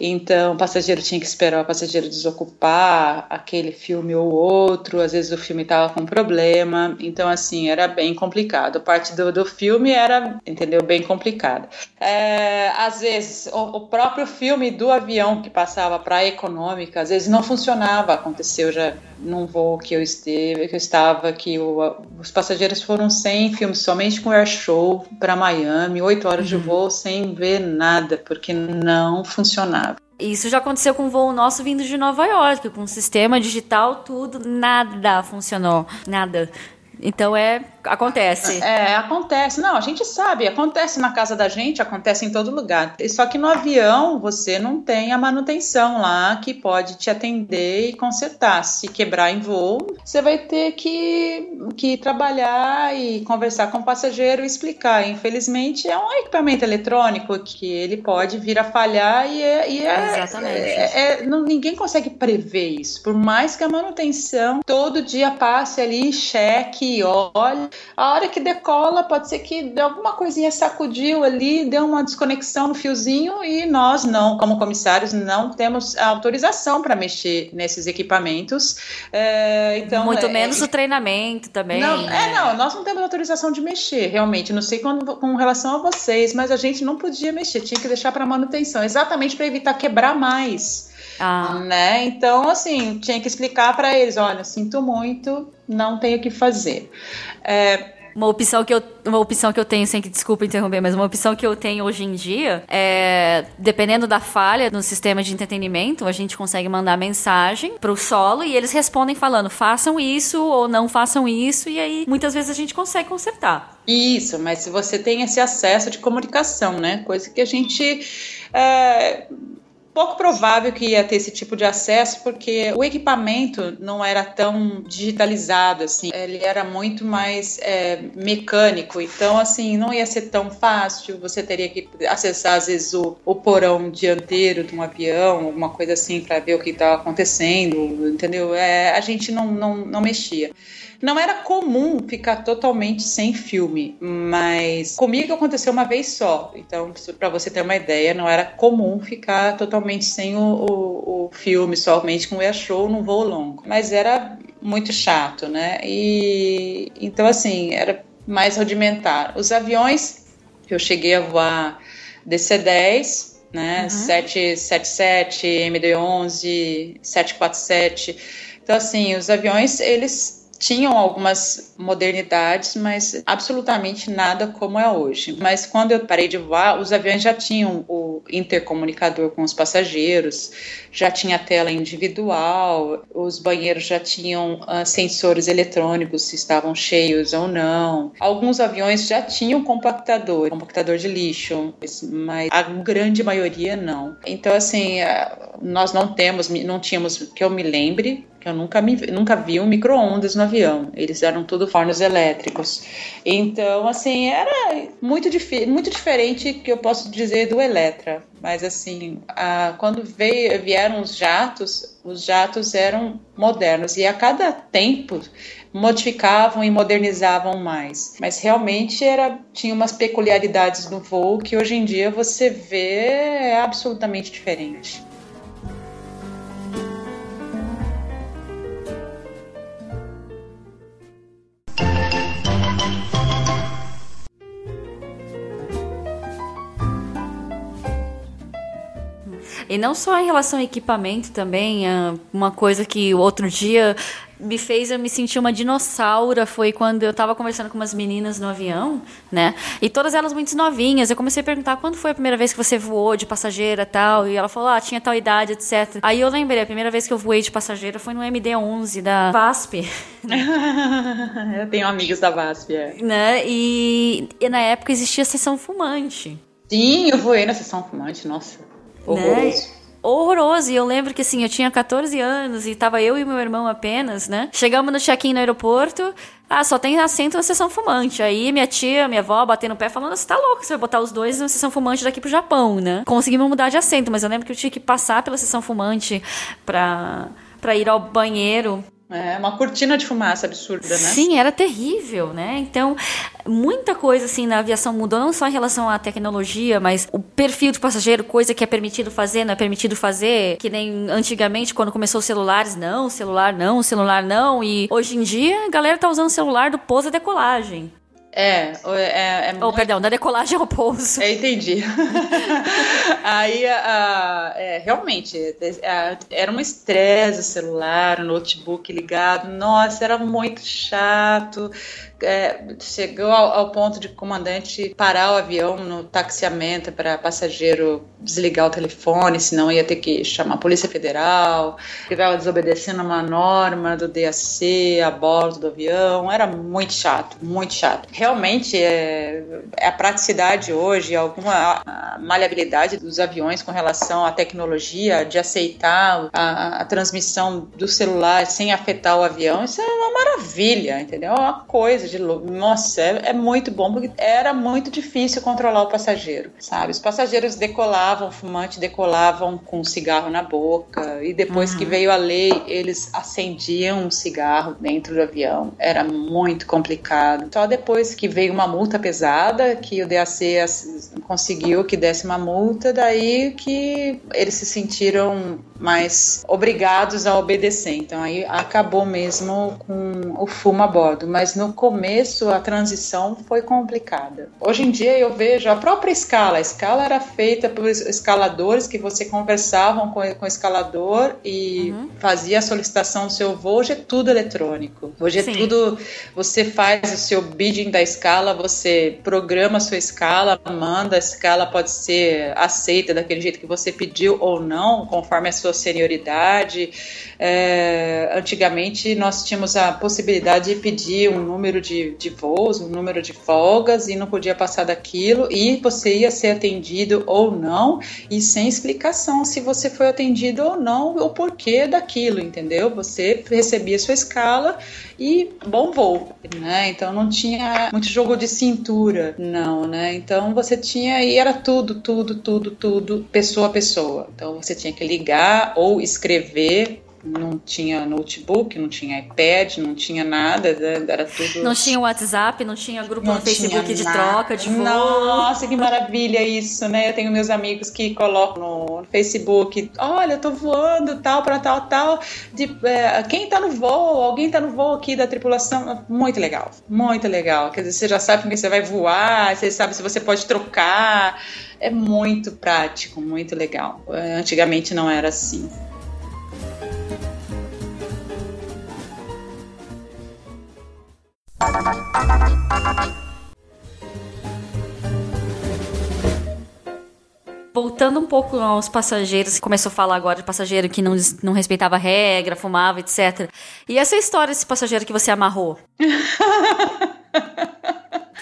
então o passageiro tinha que esperar o passageiro desocupar aquele filme ou outro, às vezes o filme estava com problema, então assim, era bem complicado, parte do, do filme era, entendeu, bem complicada. É, às vezes o, o próprio filme do avião que passava para praia econômica, às vezes não funcionava. Aconteceu já num voo que eu esteve, que eu estava, que o, os passageiros foram sem filme, somente com air show para Miami, oito horas uhum. de voo sem ver nada, porque não funcionava. Isso já aconteceu com um voo nosso vindo de Nova York, com o sistema digital, tudo, nada funcionou, nada. Então é Acontece. É, acontece. Não, a gente sabe, acontece na casa da gente, acontece em todo lugar. Só que no avião você não tem a manutenção lá que pode te atender e consertar. Se quebrar em voo, você vai ter que, que trabalhar e conversar com o passageiro e explicar. Infelizmente, é um equipamento eletrônico que ele pode vir a falhar e é. E é Exatamente. É, é, não, ninguém consegue prever isso. Por mais que a manutenção todo dia passe ali, cheque, olhe a hora que decola, pode ser que alguma coisinha sacudiu ali, deu uma desconexão no fiozinho e nós não, como comissários, não temos autorização para mexer nesses equipamentos. É, então, Muito é, menos é, o treinamento também. Não, né? É, não, nós não temos autorização de mexer, realmente. Não sei quando, com relação a vocês, mas a gente não podia mexer, tinha que deixar para manutenção, exatamente para evitar quebrar mais. Ah. Né? Então, assim, tinha que explicar para eles: olha, sinto muito, não tenho o que fazer. É, uma opção que eu, uma opção que eu tenho, sem que desculpa interromper, mas uma opção que eu tenho hoje em dia é, dependendo da falha no sistema de entretenimento, a gente consegue mandar mensagem pro solo e eles respondem falando, façam isso ou não façam isso, e aí muitas vezes a gente consegue consertar. Isso, mas se você tem esse acesso de comunicação, né? Coisa que a gente é, pouco provável que ia ter esse tipo de acesso, porque o equipamento não era tão digitalizado assim, ele era muito mais é, mecânico, então assim não ia ser tão fácil. Você teria que acessar às vezes o, o porão dianteiro de um avião, alguma coisa assim para ver o que estava acontecendo, entendeu? É, a gente não, não, não mexia. Não era comum ficar totalmente sem filme, mas comigo aconteceu uma vez só. Então, para você ter uma ideia, não era comum ficar totalmente sem o, o, o filme, somente com o air show num voo longo. Mas era muito chato, né? E então assim, era mais rudimentar. Os aviões, eu cheguei a voar DC-10, né? Uhum. 777, MD-11, 747. Então assim, os aviões eles tinham algumas modernidades, mas absolutamente nada como é hoje. Mas quando eu parei de voar, os aviões já tinham o intercomunicador com os passageiros, já tinha tela individual, os banheiros já tinham uh, sensores eletrônicos se estavam cheios ou não. Alguns aviões já tinham compactador, compactador de lixo, mas a grande maioria não. Então assim, uh, nós não temos, não tínhamos que eu me lembre que eu nunca, me, nunca vi um micro-ondas no avião. Eles eram tudo fornos elétricos. Então, assim, era muito, muito diferente que eu posso dizer do Eletra. Mas, assim, a, quando veio, vieram os jatos, os jatos eram modernos. E a cada tempo modificavam e modernizavam mais. Mas realmente era tinha umas peculiaridades no voo que hoje em dia você vê é absolutamente diferente. E não só em relação ao equipamento também, ah, uma coisa que o outro dia me fez eu me sentir uma dinossauro foi quando eu tava conversando com umas meninas no avião, né? E todas elas muito novinhas. Eu comecei a perguntar quando foi a primeira vez que você voou de passageira tal. E ela falou, ah, tinha tal idade, etc. Aí eu lembrei, a primeira vez que eu voei de passageira foi no MD-11 da VASP. eu tenho amigos da VASP, é. Né? E, e na época existia sessão fumante. Sim, eu voei na sessão fumante, nossa. Horroroso. Né? horroroso. E eu lembro que assim, eu tinha 14 anos e tava eu e meu irmão apenas, né? Chegamos no check-in no aeroporto. Ah, só tem assento na sessão fumante. Aí minha tia, minha avó batendo o pé falando: Você tá louco, você vai botar os dois na sessão fumante daqui pro Japão, né? Conseguimos mudar de assento, mas eu lembro que eu tinha que passar pela sessão fumante pra, pra ir ao banheiro. É uma cortina de fumaça absurda, né? Sim, era terrível, né? Então, muita coisa assim na aviação mudou, não só em relação à tecnologia, mas o perfil de passageiro, coisa que é permitido fazer, não é permitido fazer, que nem antigamente quando começou os celulares, não, celular não, celular não, e hoje em dia a galera tá usando celular do pouso e decolagem. É, é, é oh, muito... perdão, da decolagem ao pouso. É, entendi. Aí, a, é, realmente, a, era um estresse o celular, o notebook ligado. Nossa, era muito chato é, chegou ao, ao, ponto de comandante parar o avião no taxiamento para passageiro desligar o telefone, senão ia ter que chamar a Polícia Federal, que estava desobedecendo uma norma do DAC a bordo do avião. Era muito chato, muito chato. Realmente, é, é a praticidade hoje, alguma maleabilidade dos aviões com relação à tecnologia, de aceitar a, a transmissão do celular sem afetar o avião, isso é uma maravilha, entendeu? É uma coisa de nossa, é, é, muito bom porque era muito difícil controlar o passageiro, sabe? Os passageiros decolavam, o fumante decolavam com um cigarro na boca e depois uhum. que veio a lei, eles acendiam um cigarro dentro do avião. Era muito complicado. Só depois depois que veio uma multa pesada, que o DAC conseguiu que desse uma multa, daí que eles se sentiram mais obrigados a obedecer. Então aí acabou mesmo com o fumo a bordo. Mas no começo a transição foi complicada. Hoje em dia eu vejo a própria escala. A escala era feita por escaladores que você conversavam com, com o escalador e uhum. fazia a solicitação do seu voo. Hoje é tudo eletrônico. Hoje é Sim. tudo. Você faz o seu bidding da escala, você programa a sua escala, manda a escala pode ser aceita daquele jeito que você pediu ou não, conforme a sua senioridade. É, antigamente nós tínhamos a possibilidade de pedir um número de, de voos, um número de folgas e não podia passar daquilo e você ia ser atendido ou não e sem explicação se você foi atendido ou não o porquê daquilo, entendeu? Você recebia sua escala e bom voo, né? Então não tinha muito jogo de cintura, não, né? Então você tinha e era tudo, tudo, tudo, tudo pessoa a pessoa. Então você tinha que ligar ou escrever não tinha notebook, não tinha iPad, não tinha nada, né? era tudo. Não tinha WhatsApp, não tinha grupo não no Facebook de troca, de voo. Nossa, que maravilha isso, né? Eu tenho meus amigos que colocam no Facebook, olha, eu tô voando tal para tal, tal. De, é, quem tá no voo? Alguém tá no voo aqui da tripulação? Muito legal, muito legal. Quer dizer, você já sabe com quem você vai voar, você sabe se você pode trocar. É muito prático, muito legal. Antigamente não era assim. Voltando um pouco aos passageiros, começou a falar agora de passageiro que não, não respeitava a regra, fumava, etc. E essa história desse passageiro que você amarrou?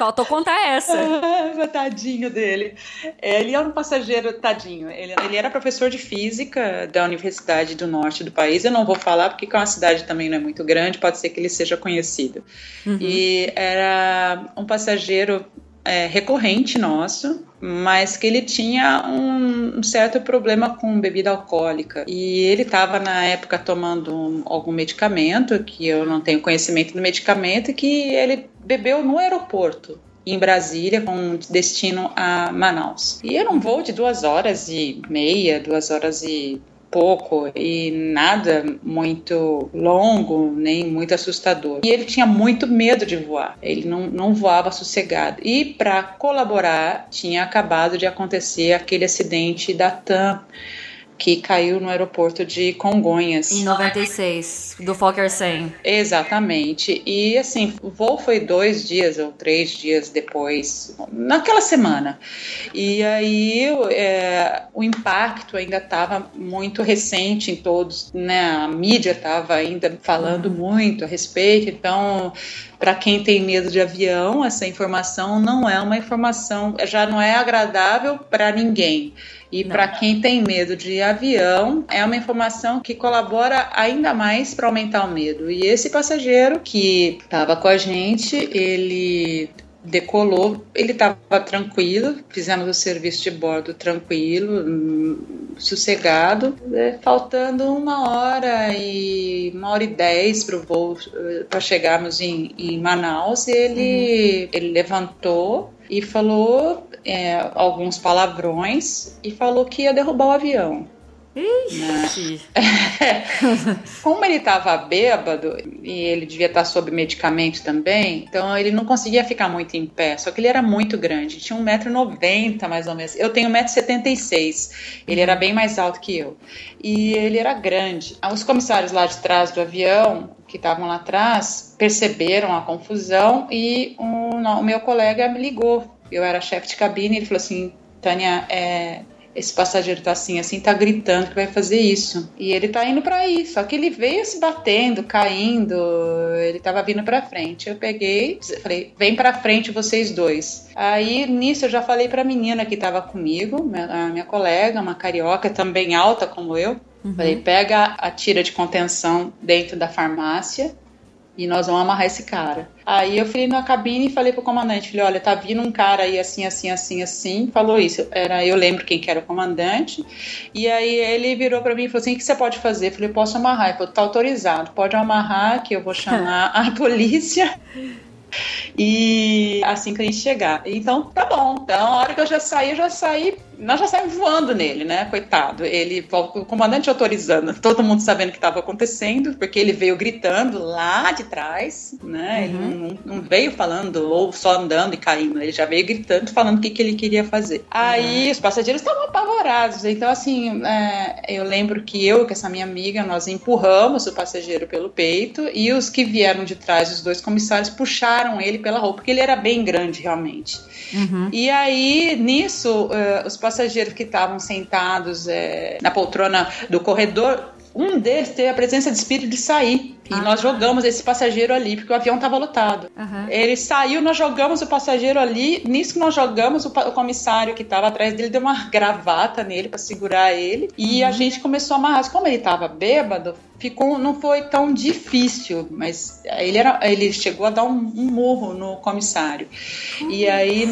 Faltou contar essa. Ah, tadinho dele. Ele era um passageiro, tadinho. Ele, ele, era professor de física da Universidade do Norte do país. Eu não vou falar porque é uma cidade também não é muito grande, pode ser que ele seja conhecido. Uhum. E era um passageiro é, recorrente nosso, mas que ele tinha um, certo problema com bebida alcoólica. E ele estava, na época, tomando um, algum medicamento, que eu não tenho conhecimento do medicamento, que ele bebeu no aeroporto em Brasília com destino a Manaus. E era um voo de duas horas e meia, duas horas e pouco e nada muito longo nem muito assustador. E ele tinha muito medo de voar, ele não, não voava sossegado. E para colaborar, tinha acabado de acontecer aquele acidente da TAM que caiu no aeroporto de Congonhas. Em 96, do Fokker 100. Exatamente. E assim, o voo foi dois dias ou três dias depois, naquela semana. E aí é, o impacto ainda estava muito recente em todos, né? A mídia estava ainda falando uhum. muito a respeito, então para quem tem medo de avião, essa informação não é uma informação, já não é agradável para ninguém. E para quem tem medo de avião, é uma informação que colabora ainda mais para aumentar o medo. E esse passageiro que estava com a gente, ele decolou, ele estava tranquilo, fizemos o serviço de bordo tranquilo, hum, sossegado, né? faltando uma hora e uma hora e dez para o voo, eh, para chegarmos em, em Manaus, ele, uhum. ele levantou e falou é, alguns palavrões e falou que ia derrubar o avião. Ixi. Como ele estava bêbado e ele devia estar sob medicamento também, então ele não conseguia ficar muito em pé. Só que ele era muito grande, tinha 1,90m mais ou menos. Eu tenho 1,76m, ele era bem mais alto que eu. E ele era grande. Os comissários lá de trás do avião, que estavam lá atrás, perceberam a confusão e um, o meu colega me ligou. Eu era chefe de cabine ele falou assim: Tânia, é, esse passageiro tá assim, assim, tá gritando que vai fazer isso. E ele tá indo para aí, só que ele veio se batendo, caindo, ele tava vindo para frente. Eu peguei, falei, vem para frente vocês dois. Aí nisso eu já falei pra menina que tava comigo, a minha colega, uma carioca também alta como eu. Uhum. Falei, pega a tira de contenção dentro da farmácia e nós vamos amarrar esse cara. Aí eu fui na cabine e falei pro comandante, falei, olha, tá vindo um cara aí assim, assim, assim, assim, falou isso. Era, eu lembro quem que era o comandante. E aí ele virou para mim e falou assim, o que você pode fazer? Eu falei, posso amarrar. Ele falou, tá autorizado, pode amarrar que eu vou chamar a polícia. E assim que a gente chegar. Então, tá bom. Então, a hora que eu já saí, eu já saí nós já saímos voando nele, né? Coitado. Ele, o comandante autorizando, todo mundo sabendo o que estava acontecendo, porque ele veio gritando lá de trás, né? Uhum. Ele não, não, veio falando ou só andando e caindo, ele já veio gritando, falando o que, que ele queria fazer. Aí uhum. os passageiros estavam apavorados. Então, assim, é, eu lembro que eu, com essa minha amiga, nós empurramos o passageiro pelo peito e os que vieram de trás, os dois comissários, puxaram ele pela roupa, porque ele era bem grande realmente. Uhum. E aí, nisso, uh, os passageiros que estavam sentados uh, na poltrona do corredor, um deles teve a presença de espírito de sair. E ah. nós jogamos esse passageiro ali, porque o avião estava lotado. Uhum. Ele saiu, nós jogamos o passageiro ali. Nisso que nós jogamos, o, o comissário que estava atrás dele deu uma gravata nele para segurar ele. E uhum. a gente começou a amarrar. Como ele estava bêbado, ficou, não foi tão difícil, mas ele, era, ele chegou a dar um, um morro no comissário. Uhum. E aí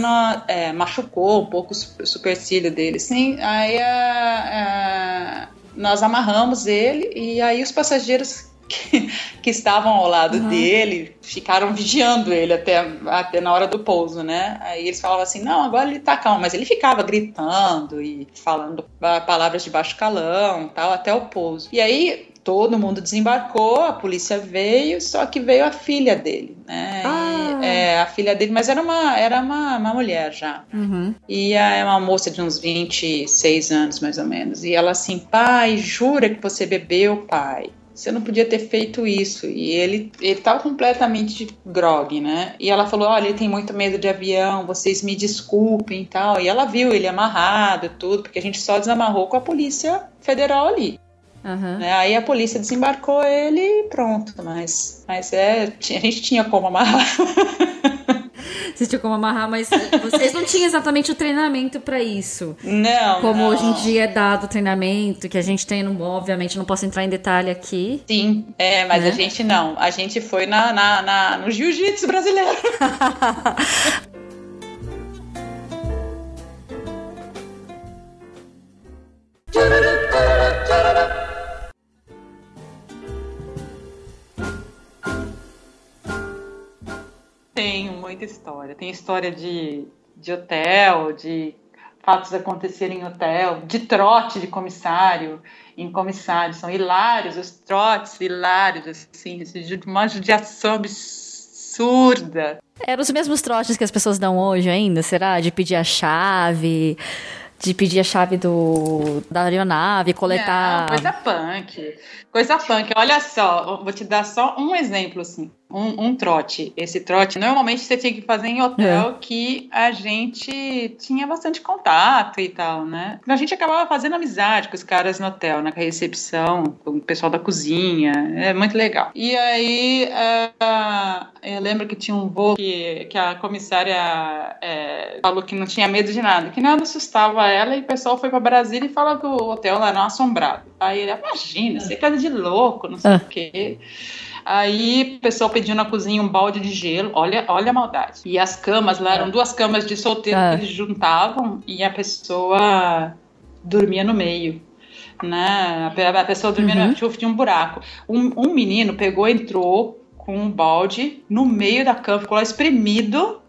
é, machucou um pouco o supercílio dele. Sim, aí a, a nós amarramos ele e aí os passageiros que, que estavam ao lado uhum. dele ficaram vigiando ele até, até na hora do pouso, né? Aí eles falavam assim: não, agora ele tá calmo, mas ele ficava gritando e falando palavras de baixo calão tal, até o pouso. E aí todo mundo desembarcou, a polícia veio, só que veio a filha dele, né? Ah. E, é, a filha dele, mas era uma, era uma, uma mulher já. Uhum. E é uma moça de uns 26 anos, mais ou menos. E ela assim, pai, jura que você bebeu, pai? Você não podia ter feito isso. E ele, ele tava completamente grog, né? E ela falou: Olha, ele tem muito medo de avião, vocês me desculpem e tal. E ela viu ele amarrado, tudo, porque a gente só desamarrou com a polícia federal ali. Uhum. Aí a polícia desembarcou ele e pronto. Mas, mas é, a gente tinha como amarrar. Vocês tinham como amarrar, mas vocês não tinham exatamente o treinamento para isso. Não. Como não. hoje em dia é dado o treinamento, que a gente tem, obviamente, não posso entrar em detalhe aqui. Sim, é, mas né? a gente não. A gente foi na, na, na no jiu-jitsu brasileiro. Tem muita história. Tem história de, de hotel, de fatos acontecerem em hotel, de trote de comissário em comissário. São hilários, os trotes hilários, assim, de uma judiação absurda. Eram os mesmos trotes que as pessoas dão hoje ainda, será? De pedir a chave, de pedir a chave do, da aeronave, coletar. Não, coisa punk. Coisa punk. Olha só, vou te dar só um exemplo, assim um, um, trote. Esse trote, normalmente você tinha que fazer em hotel é. que a gente tinha bastante contato e tal, né? A gente acabava fazendo amizade com os caras no hotel, na recepção, com o pessoal da cozinha. É muito legal. E aí, uh, eu lembro que tinha um voo que, que a comissária é, falou que não tinha medo de nada, que nada assustava ela e o pessoal foi para Brasília e falou que o hotel lá não assombrado. Aí ele, imagina, você é casa de louco, não sei ah. o quê. Aí o pessoal pediu na cozinha um balde de gelo. Olha, olha a maldade. E as camas lá eram duas camas de solteiro ah. que eles juntavam e a pessoa dormia no meio. Né? A pessoa dormia uhum. no meio, tinha um buraco. Um, um menino pegou, entrou com um balde no meio da cama, ficou lá espremido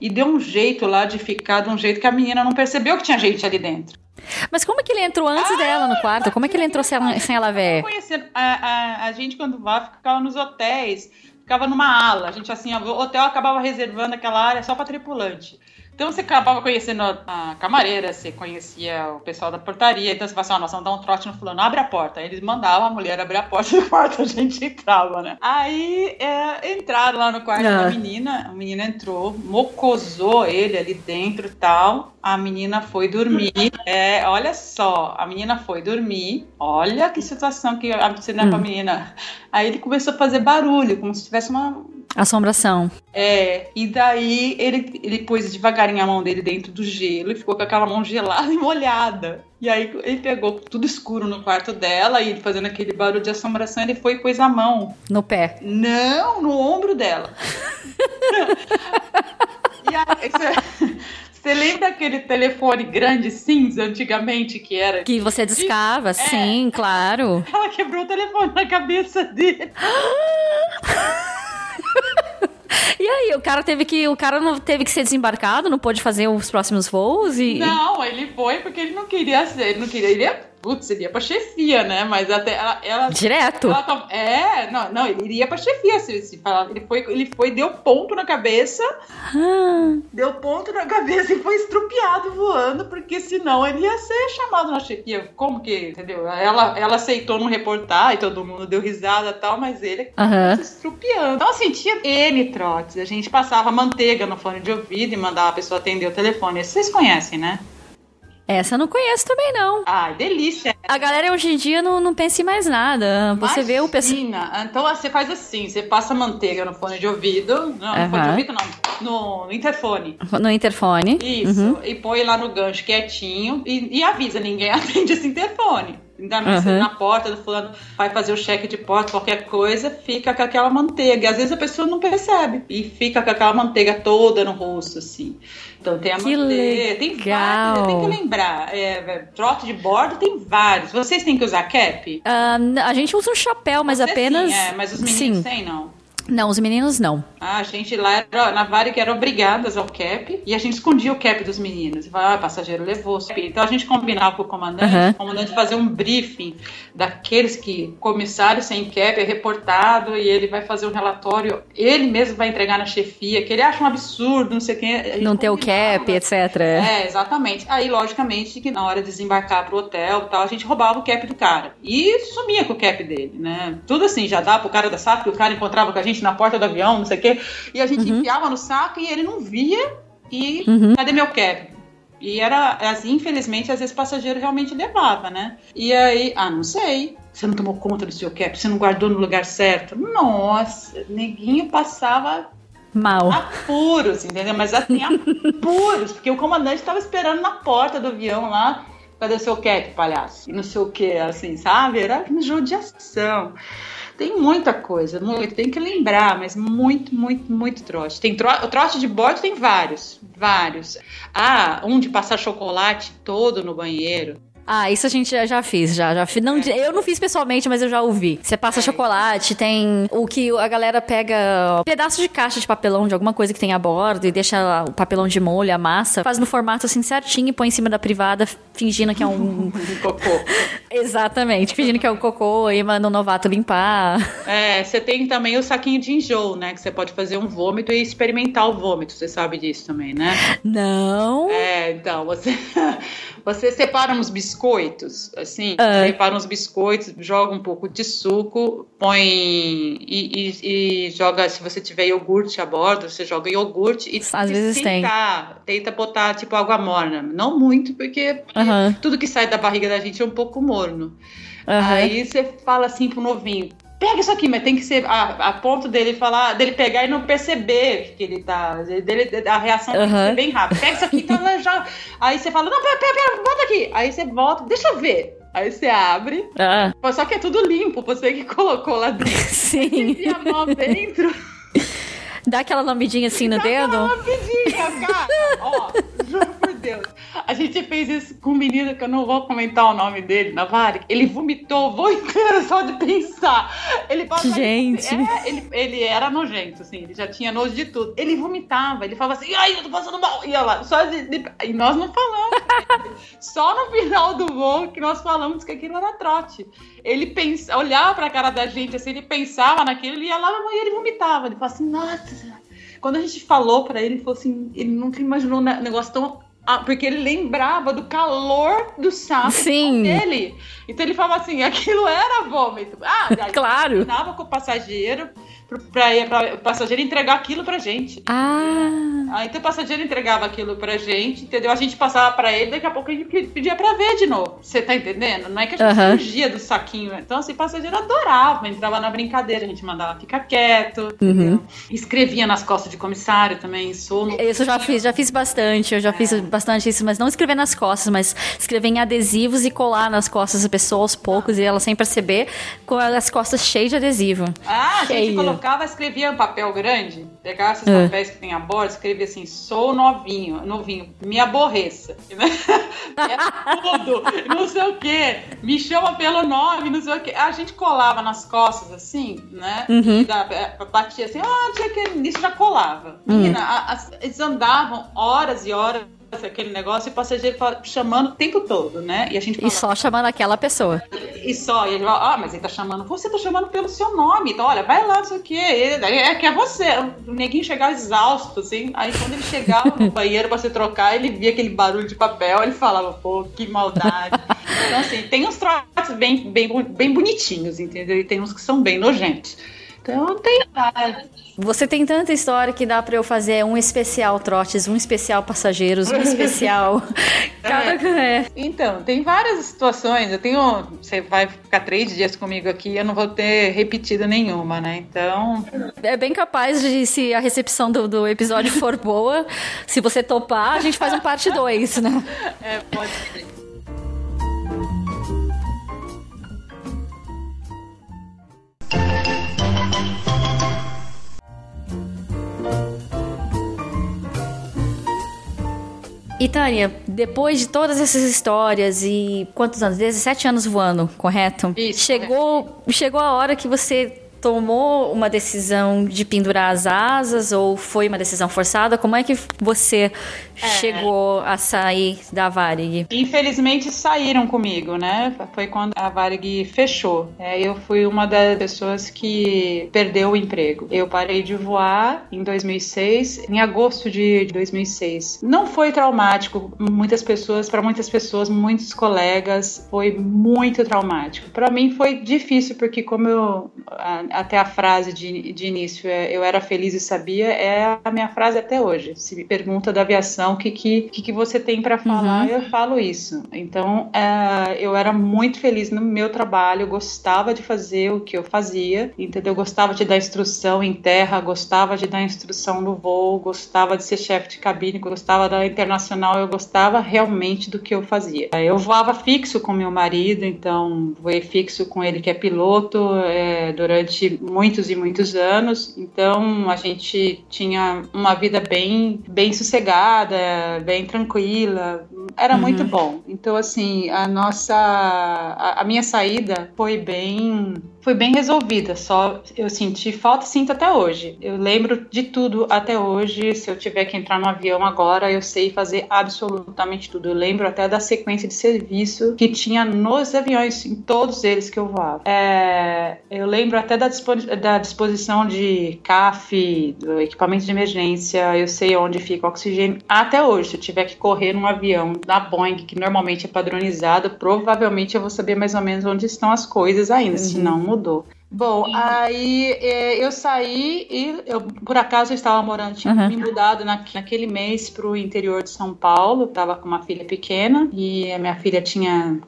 e deu um jeito lá de ficar de um jeito que a menina não percebeu que tinha gente ali dentro. Mas como é que ele entrou antes ah, dela no quarto? Como é que ele entrou sem ela, sem ela ver? A, a, a gente, quando vai, ficava nos hotéis, ficava numa ala. A gente, assim, o hotel acabava reservando aquela área só para tripulante. Então você acabava conhecendo a camareira, você conhecia o pessoal da portaria, então você falava assim, ó, nós vamos dar um trote no fulano, abre a porta. Aí eles mandavam a mulher abrir a porta do quarto, a gente entrava, né? Aí é, entraram lá no quarto ah. da menina, a menina entrou, mocosou ele ali dentro e tal, a menina foi dormir. É, olha só, a menina foi dormir, olha que situação que aconteceu hum. com a menina. Aí ele começou a fazer barulho, como se tivesse uma, Assombração. É, e daí ele, ele pôs devagarinho a mão dele dentro do gelo e ficou com aquela mão gelada e molhada. E aí ele pegou tudo escuro no quarto dela e fazendo aquele barulho de assombração, ele foi e pôs a mão. No pé? Não, no ombro dela. e aí, você, lembra aquele telefone grande cinza antigamente que era? Que você discava, é. sim, claro. Ela quebrou o telefone na cabeça dele. E aí, o cara teve que. O cara não teve que ser desembarcado, não pôde fazer os próximos voos e. Não, ele foi porque ele não queria ser, ele não queria. Ele ia putz, ele ia pra chefia, né? Mas até ela. ela Direto? Ela, é, não, não, ele iria pra chefia. Se, se falar, ele, foi, ele foi, deu ponto na cabeça. Ah. Deu ponto na cabeça e foi estrupiado voando, porque senão ele ia ser chamado na chefia. Como que, entendeu? Ela, ela aceitou não reportar e todo mundo deu risada e tal, mas ele uhum. se estrupiando. Então, assim, tinha N trotes. A gente passava manteiga no fone de ouvido e mandava a pessoa atender o telefone. Vocês conhecem, né? Essa eu não conheço também, não. Ai, delícia. A galera hoje em dia não, não pensa em mais nada. Você Imagina. vê o pessoal. Então você faz assim: você passa manteiga no fone de ouvido. Não, uhum. no fone de ouvido, não. No, no interfone. No interfone. Isso. Uhum. E põe lá no gancho quietinho e, e avisa: ninguém atende esse interfone. Ainda mais uhum. na porta do fulano vai fazer o cheque de porta, qualquer coisa, fica com aquela manteiga. E às vezes a pessoa não percebe. E fica com aquela manteiga toda no rosto, assim. Então tem a que manteiga, tem vários, tem que lembrar. É, trote de bordo tem vários. Vocês têm que usar cap? Uh, a gente usa um chapéu, mas Você apenas. Sim, é, mas os meninos sim. têm, não. Não, os meninos não. Ah, a gente lá era, na Varig era obrigadas ao cap e a gente escondia o cap dos meninos. E falava, ah, passageiro levou. Então a gente combinava com o comandante, uhum. o comandante fazia um briefing daqueles que comissário sem cap é reportado e ele vai fazer um relatório, ele mesmo vai entregar na chefia, que ele acha um absurdo, não sei quem. Não ter o cap, etc. É, exatamente. Aí, logicamente, que na hora de desembarcar pro hotel tal, a gente roubava o cap do cara. E sumia com o cap dele, né? Tudo assim, já dá pro cara da SAP, que o cara encontrava com a gente gente na porta do avião, não sei o quê. E a gente uhum. enfiava no saco e ele não via. E uhum. cadê meu cap? E era assim, infelizmente, às vezes o passageiro realmente levava, né? E aí, ah, não sei. Você não tomou conta do seu cap? Você não guardou no lugar certo? Nossa, neguinho passava mal. Apuros, entendeu? Mas assim, apuros, porque o comandante estava esperando na porta do avião lá. Cadê o seu cap, palhaço? E não sei o que, assim, sabe? Era judiação. Tem muita coisa, muito, tem que lembrar, mas muito, muito, muito trote. Tem tro o trote de bordo tem vários, vários. Ah, um de passar chocolate todo no banheiro. Ah, isso a gente já, já fiz, já, já fiz. Não, é. Eu não fiz pessoalmente, mas eu já ouvi. Você passa é. chocolate, tem o que a galera pega pedaço de caixa de papelão de alguma coisa que tem a bordo e deixa o papelão de molho, a massa, faz no formato assim certinho e põe em cima da privada, fingindo que é um cocô. Exatamente, fingindo que é um cocô e manda um novato limpar. É, você tem também o saquinho de enjoo, né, que você pode fazer um vômito e experimentar o vômito, você sabe disso também, né? Não. É, então, você você separa uns biscoitos, assim, uh. separa uns biscoitos, joga um pouco de suco, põe e, e, e, joga, se você tiver iogurte a bordo, você joga iogurte e às vezes tem. Tenta botar tipo água morna, não muito, porque tudo que sai da barriga da gente é um pouco morno. Aí você fala assim pro novinho, pega isso aqui, mas tem que ser a, a ponto dele falar, dele pegar e não perceber que ele tá. Dele, a reação uhum. tem que ser bem rápida. Pega isso aqui, então já. Aí você fala, não, pera, pera, pera, bota aqui. Aí você volta, deixa eu ver. Aí você abre. Ah. Só que é tudo limpo, você que colocou lá dentro. Sim. E a mão dentro. Dá aquela lambidinha assim no Dá dedo? Dá aquela lambidinha, cara. Ó, juro Deus. A gente fez isso com um menino que eu não vou comentar o nome dele, na. Ele vomitou o voo inteiro só de pensar. Ele Gente. É, ele, ele era nojento, assim, ele já tinha nojo de tudo. Ele vomitava, ele falava assim, ai, eu tô passando mal. Ia lá, só de, de... E nós não falamos. só no final do voo que nós falamos que aquilo era trote. Ele pensa, olhava pra cara da gente, assim, ele pensava naquilo, ele ia lá e ele vomitava. Ele falava assim, nossa. Quando a gente falou para ele, ele falou assim, ele nunca imaginou um negócio tão ah, porque ele lembrava do calor do sapo Sim. dele. Então ele falava assim, aquilo era vômito. Ah, claro. Ele com o passageiro para o passageiro entregar aquilo pra gente. Ah. ah. Então o passageiro entregava aquilo pra gente, entendeu? A gente passava pra ele, daqui a pouco a gente pedia pra ver de novo. Você tá entendendo? Não é que a gente uhum. fugia do saquinho. Então, assim, o passageiro adorava, entrava na brincadeira, a gente mandava ficar quieto, uhum. escrevia nas costas de comissário também, no... Isso eu já fiz, já fiz bastante, eu já é. fiz bastante isso, mas não escrever nas costas, mas escrever em adesivos e colar nas costas da pessoa aos poucos e ela sem perceber, com as costas cheias de adesivo. Ah, Cheio. a gente colocava colocava, escrevia um papel grande, pegava esses é. papéis que tem a bordo, escrevia assim, sou novinho, novinho, me aborreça. é tudo, não sei o quê, me chama pelo nome, não sei o quê. A gente colava nas costas, assim, né? Uhum. Da, é, batia assim, ah, tinha que... Isso já colava. Uhum. Menina, eles andavam horas e horas aquele negócio e o passageiro chamando o tempo todo, né? E a gente fala, E só chamando aquela pessoa. E só, e ele fala, ah, mas ele tá chamando, você tá chamando pelo seu nome, então olha, vai lá, não sei o quê. é que é você. O neguinho chegava exausto, assim. Aí quando ele chegava no banheiro pra se trocar, ele via aquele barulho de papel, ele falava, pô, que maldade. então, assim, tem uns troços bem, bem, bem bonitinhos, entendeu? E tem uns que são bem nojentos. Então tem Você tem tanta história que dá para eu fazer um especial trotes, um especial passageiros, um especial. Cada... É. Então, tem várias situações. Eu tenho. Você vai ficar três dias comigo aqui, eu não vou ter repetido nenhuma, né? Então. É bem capaz de, se a recepção do, do episódio for boa, se você topar, a gente faz um parte 2, né? É, pode ser. E Tânia, depois de todas essas histórias e quantos anos? 17 anos voando, correto? Isso. Chegou, chegou a hora que você tomou uma decisão de pendurar as asas ou foi uma decisão forçada? Como é que você é. chegou a sair da Varig? Infelizmente saíram comigo, né? Foi quando a Varig fechou. É, eu fui uma das pessoas que perdeu o emprego. Eu parei de voar em 2006, em agosto de 2006. Não foi traumático, muitas pessoas, para muitas pessoas, muitos colegas, foi muito traumático. Para mim foi difícil porque como eu até a frase de, de início, é, eu era feliz e sabia, é a minha frase até hoje. Se me pergunta da aviação o que, que, que, você tem para falar, uhum. eu falo isso. Então, é, eu era muito feliz no meu trabalho, gostava de fazer o que eu fazia, entendeu? Gostava de dar instrução em terra, gostava de dar instrução no voo, gostava de ser chefe de cabine, gostava da internacional, eu gostava realmente do que eu fazia. Eu voava fixo com meu marido, então voei fixo com ele que é piloto é, durante muitos e muitos anos. Então a gente tinha uma vida bem, bem sossegada, bem tranquila. Era uhum. muito bom. Então, assim, a nossa. A, a, minha saída foi bem. Foi bem resolvida. Só eu senti falta, sinto até hoje. Eu lembro de tudo até hoje. Se eu tiver que entrar no avião agora, eu sei fazer absolutamente tudo. Eu lembro até da sequência de serviço que tinha nos aviões, em todos eles que eu voava. É, eu lembro até da, da disposição de CAF, do equipamento de emergência. Eu sei onde fica o oxigênio até hoje. Se eu tiver que correr num avião da Boeing, que normalmente é padronizado, provavelmente eu vou saber mais ou menos onde estão as coisas ainda, uhum. se não mudou. Bom, aí é, eu saí e eu, por acaso eu estava morando, tinha uhum. me mudado na, naquele mês para o interior de São Paulo, estava com uma filha pequena e a minha filha tinha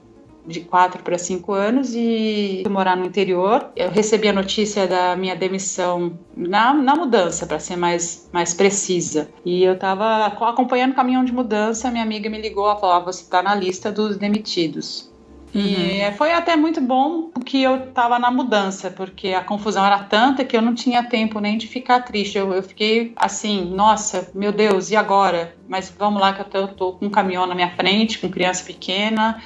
de 4 para 5 anos e morar no interior. Eu recebi a notícia da minha demissão na, na mudança, para ser mais, mais precisa. E eu estava acompanhando o caminhão de mudança, minha amiga me ligou, ela falou: ah, você está na lista dos demitidos. Uhum. E foi até muito bom que eu estava na mudança, porque a confusão era tanta que eu não tinha tempo nem de ficar triste. Eu, eu fiquei assim, nossa, meu Deus, e agora? Mas vamos lá que eu tô, eu tô com um caminhão na minha frente, com criança pequena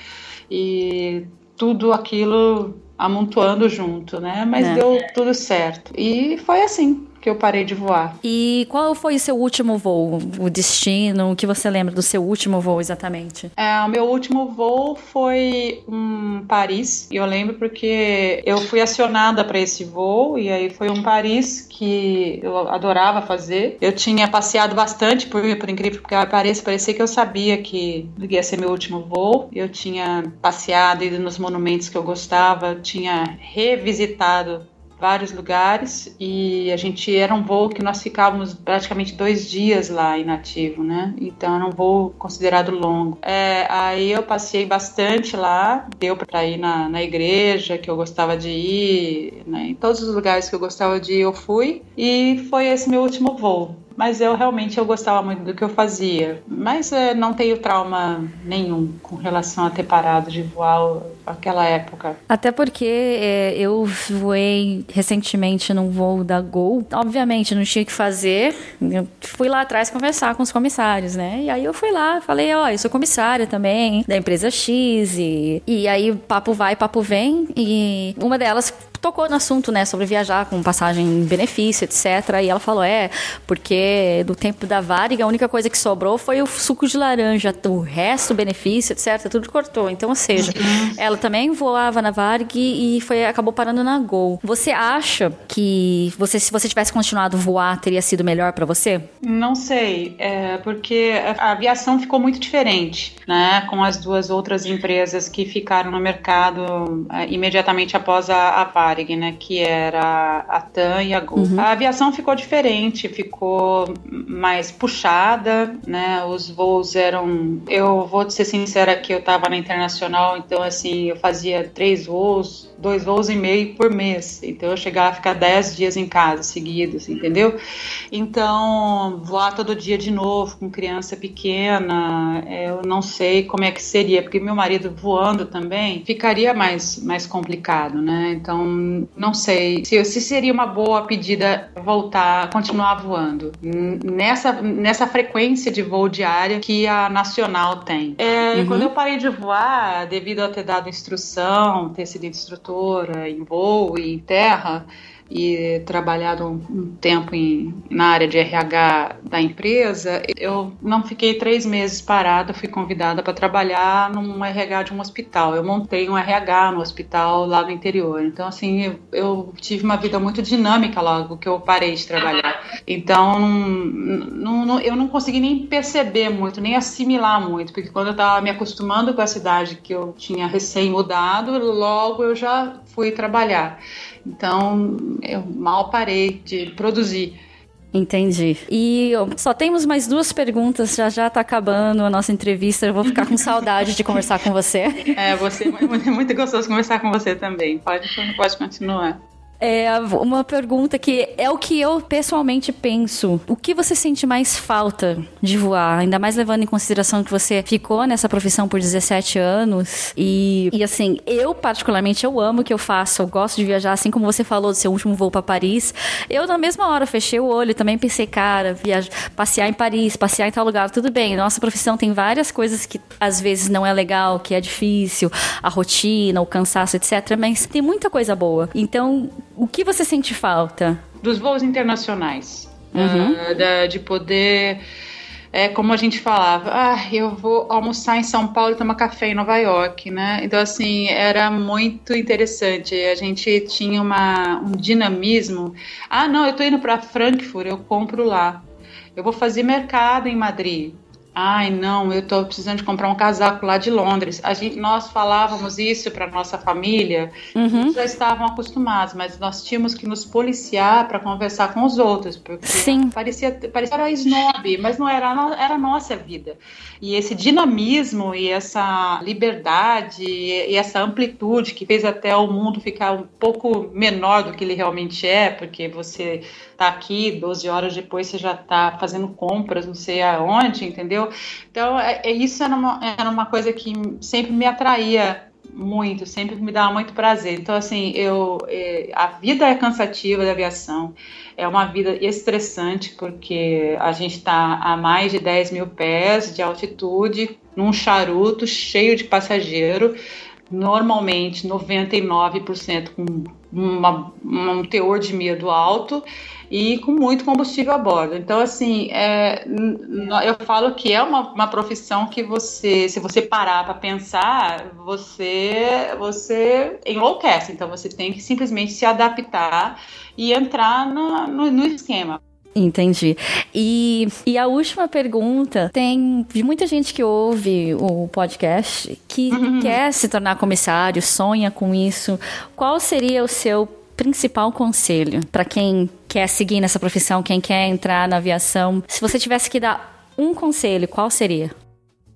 e tudo aquilo amontoando junto, né? Mas é. deu tudo certo. E foi assim que eu parei de voar. E qual foi o seu último voo? O destino? O que você lembra do seu último voo exatamente? É, o meu último voo foi um Paris. E eu lembro porque eu fui acionada para esse voo e aí foi um Paris que eu adorava fazer. Eu tinha passeado bastante por, por incrível que pareça, parecia que eu sabia que ia ser meu último voo. Eu tinha passeado, ido nos monumentos que eu gostava, tinha revisitado vários lugares e a gente era um voo que nós ficávamos praticamente dois dias lá inativo, né? Então era um voo considerado longo. É, aí eu passei bastante lá, deu para ir na, na igreja que eu gostava de ir, né? em todos os lugares que eu gostava de ir eu fui e foi esse meu último voo. Mas eu realmente eu gostava muito do que eu fazia. Mas é, não tenho trauma nenhum com relação a ter parado de voar naquela época. Até porque é, eu voei recentemente num voo da Gol. Obviamente, não tinha que fazer. Eu fui lá atrás conversar com os comissários, né? E aí eu fui lá, falei, ó, oh, eu sou comissária também da empresa X. E, e aí papo vai, papo vem. E uma delas tocou no assunto, né, sobre viajar com passagem em benefício, etc. E ela falou: é, porque do tempo da Varig, a única coisa que sobrou foi o suco de laranja, o resto, benefício, etc. Tudo cortou. Então, ou seja, uhum. ela também voava na Varig e foi, acabou parando na Gol. Você acha que você, se você tivesse continuado voar, teria sido melhor para você? Não sei, é, porque a aviação ficou muito diferente, né, com as duas outras empresas que ficaram no mercado é, imediatamente após a, a Varig. Varig, né, que era a TAM e a Gol. Uhum. A aviação ficou diferente, ficou mais puxada, né, os voos eram... Eu vou ser sincera que eu estava na Internacional, então, assim, eu fazia três voos, dois voos e meio por mês. Então eu chegava a ficar dez dias em casa seguidos, entendeu? Então, voar todo dia de novo com criança pequena, eu não sei como é que seria, porque meu marido voando também ficaria mais, mais complicado, né? Então, não sei se, se seria uma boa pedida voltar, continuar voando nessa, nessa frequência de voo diária que a Nacional tem. É, uhum. Quando eu parei de voar, devido a ter dado instrução, ter sido instrutor, em voo e em terra, e trabalhado um, um tempo em, na área de RH da empresa, eu não fiquei três meses parada, fui convidada para trabalhar num RH de um hospital. Eu montei um RH no hospital lá no interior. Então, assim, eu, eu tive uma vida muito dinâmica logo que eu parei de trabalhar. Então, não, não, eu não consegui nem perceber muito, nem assimilar muito, porque quando eu estava me acostumando com a cidade que eu tinha recém mudado, logo eu já fui trabalhar. Então, eu mal parei de produzir. Entendi. E só temos mais duas perguntas, já já tá acabando a nossa entrevista. Eu vou ficar com saudade de conversar com você. É, você é muito, gostoso conversar com você também. Pode, pode continuar. É uma pergunta que é o que eu pessoalmente penso. O que você sente mais falta de voar? Ainda mais levando em consideração que você ficou nessa profissão por 17 anos. E, e assim, eu particularmente, eu amo o que eu faço. Eu gosto de viajar, assim como você falou do seu último voo para Paris. Eu, na mesma hora, fechei o olho também pensei, cara, viajar, passear em Paris, passear em tal lugar, tudo bem. Nossa profissão tem várias coisas que às vezes não é legal, que é difícil, a rotina, o cansaço, etc. Mas tem muita coisa boa. Então, o que você sente falta? Dos voos internacionais. Uhum. Uh, da, de poder. É como a gente falava, ah, eu vou almoçar em São Paulo e tomar café em Nova York, né? Então, assim, era muito interessante. A gente tinha uma, um dinamismo. Ah, não, eu tô indo para Frankfurt, eu compro lá. Eu vou fazer mercado em Madrid. Ai, não, eu estou precisando de comprar um casaco lá de Londres. A gente, nós falávamos isso para nossa família, uhum. já estavam acostumados, mas nós tínhamos que nos policiar para conversar com os outros, porque Sim. parecia parecia era snob, mas não era era a nossa vida. E esse dinamismo e essa liberdade e essa amplitude que fez até o mundo ficar um pouco menor do que ele realmente é, porque você está aqui, 12 horas depois você já está fazendo compras, não sei aonde, entendeu? Então, é, é, isso era uma, era uma coisa que sempre me atraía muito, sempre me dava muito prazer. Então, assim, eu, é, a vida é cansativa da aviação, é uma vida estressante, porque a gente está a mais de 10 mil pés de altitude, num charuto cheio de passageiro, normalmente 99% com uma, um teor de medo alto e com muito combustível a bordo. Então, assim, é, eu falo que é uma, uma profissão que você, se você parar para pensar, você, você enlouquece. Então, você tem que simplesmente se adaptar e entrar no, no, no esquema. Entendi. E, e a última pergunta: tem muita gente que ouve o podcast que uhum. quer se tornar comissário, sonha com isso. Qual seria o seu principal conselho para quem quer seguir nessa profissão, quem quer entrar na aviação? Se você tivesse que dar um conselho, qual seria?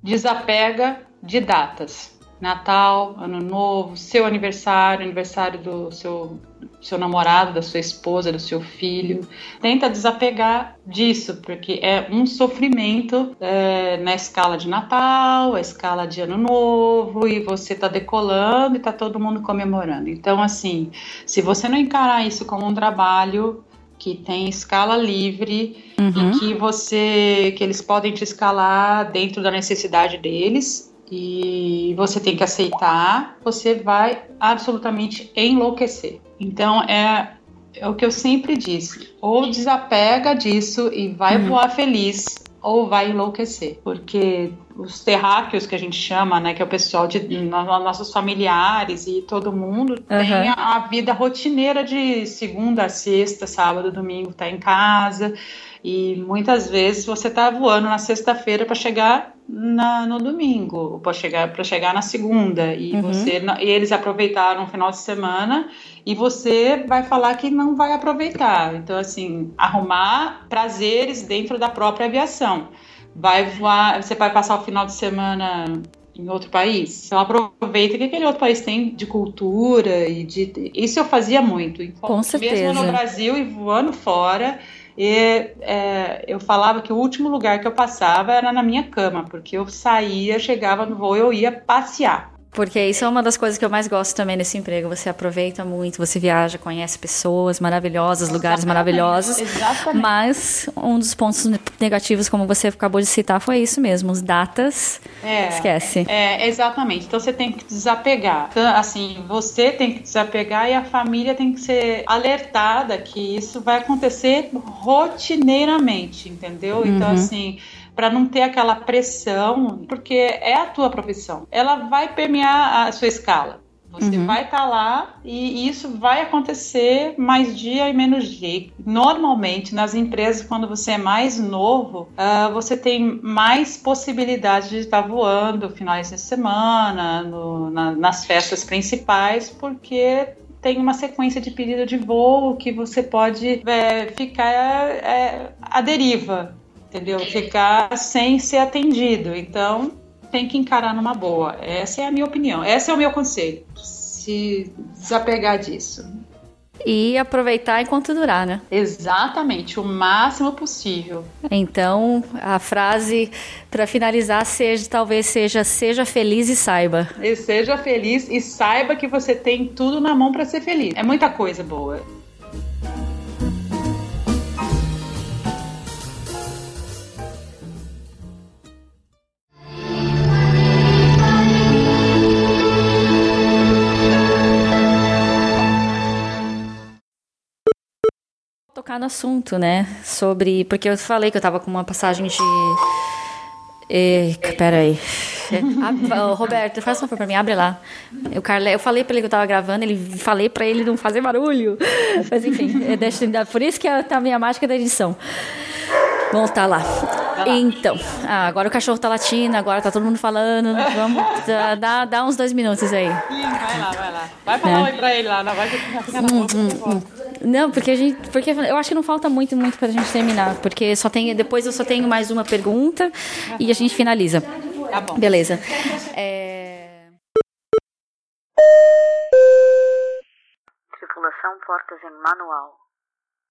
Desapega de datas. Natal, Ano Novo, seu aniversário, aniversário do seu, seu namorado, da sua esposa, do seu filho. Tenta desapegar disso, porque é um sofrimento é, na escala de Natal, a escala de Ano Novo, e você está decolando e está todo mundo comemorando. Então, assim, se você não encarar isso como um trabalho, que tem escala livre uhum. e que você que eles podem te escalar dentro da necessidade deles e você tem que aceitar, você vai absolutamente enlouquecer. Então é, é o que eu sempre disse: ou desapega disso e vai uhum. voar feliz, ou vai enlouquecer, porque os terráqueos que a gente chama, né, que é o pessoal de nossos familiares e todo mundo uhum. tem a, a, vida rotineira de segunda a sexta, sábado, domingo, tá em casa e muitas vezes você tá voando na sexta-feira para chegar na, no domingo, para chegar para chegar na segunda e uhum. você e eles aproveitaram o final de semana e você vai falar que não vai aproveitar. Então assim, arrumar prazeres dentro da própria aviação. Vai voar, você vai passar o final de semana em outro país. Então aproveita que aquele outro país tem de cultura e de isso eu fazia muito. Com certeza. Mesmo no Brasil e voando fora e é, eu falava que o último lugar que eu passava era na minha cama, porque eu saía, chegava no voo, eu ia passear. Porque isso é uma das coisas que eu mais gosto também nesse emprego. Você aproveita muito, você viaja, conhece pessoas maravilhosas, lugares maravilhosos. Exatamente. Mas um dos pontos negativos, como você acabou de citar, foi isso mesmo. As datas, é, esquece. É, exatamente. Então você tem que desapegar. Então, assim, você tem que desapegar e a família tem que ser alertada que isso vai acontecer rotineiramente, entendeu? Então, uhum. Então, assim para não ter aquela pressão, porque é a tua profissão. Ela vai permear a sua escala. Você uhum. vai estar tá lá e isso vai acontecer mais dia e menos dia. Normalmente, nas empresas, quando você é mais novo, uh, você tem mais possibilidade de estar voando finais de semana, no, na, nas festas principais, porque tem uma sequência de pedido de voo que você pode é, ficar é, à deriva entendeu? Ficar sem ser atendido. Então, tem que encarar numa boa. Essa é a minha opinião. Esse é o meu conselho. Se desapegar disso. E aproveitar enquanto durar, né? Exatamente, o máximo possível. Então, a frase para finalizar seja talvez seja seja feliz e saiba. E seja feliz e saiba que você tem tudo na mão para ser feliz. É muita coisa boa. Tocar no assunto, né? Sobre. Porque eu falei que eu tava com uma passagem de. E, peraí. Ah, Roberto, faz um favor pra mim, abre lá. Eu, Carle, eu falei pra ele que eu tava gravando, ele falei pra ele não fazer barulho. Mas enfim, deixa, por isso que é a minha mágica da edição. Vamos tá lá. Então, ah, agora o cachorro tá latindo, agora tá todo mundo falando. Vamos dar dá uns dois minutos aí. Sim, vai lá, vai lá. Vai falar né? oi pra ele lá, não vai na hum, hum, hum. Não, porque a gente. Porque eu acho que não falta muito, muito pra gente terminar. Porque só tem. Depois eu só tenho mais uma pergunta e a gente finaliza. Tá bom. Beleza. É... Tripulação portas em manual.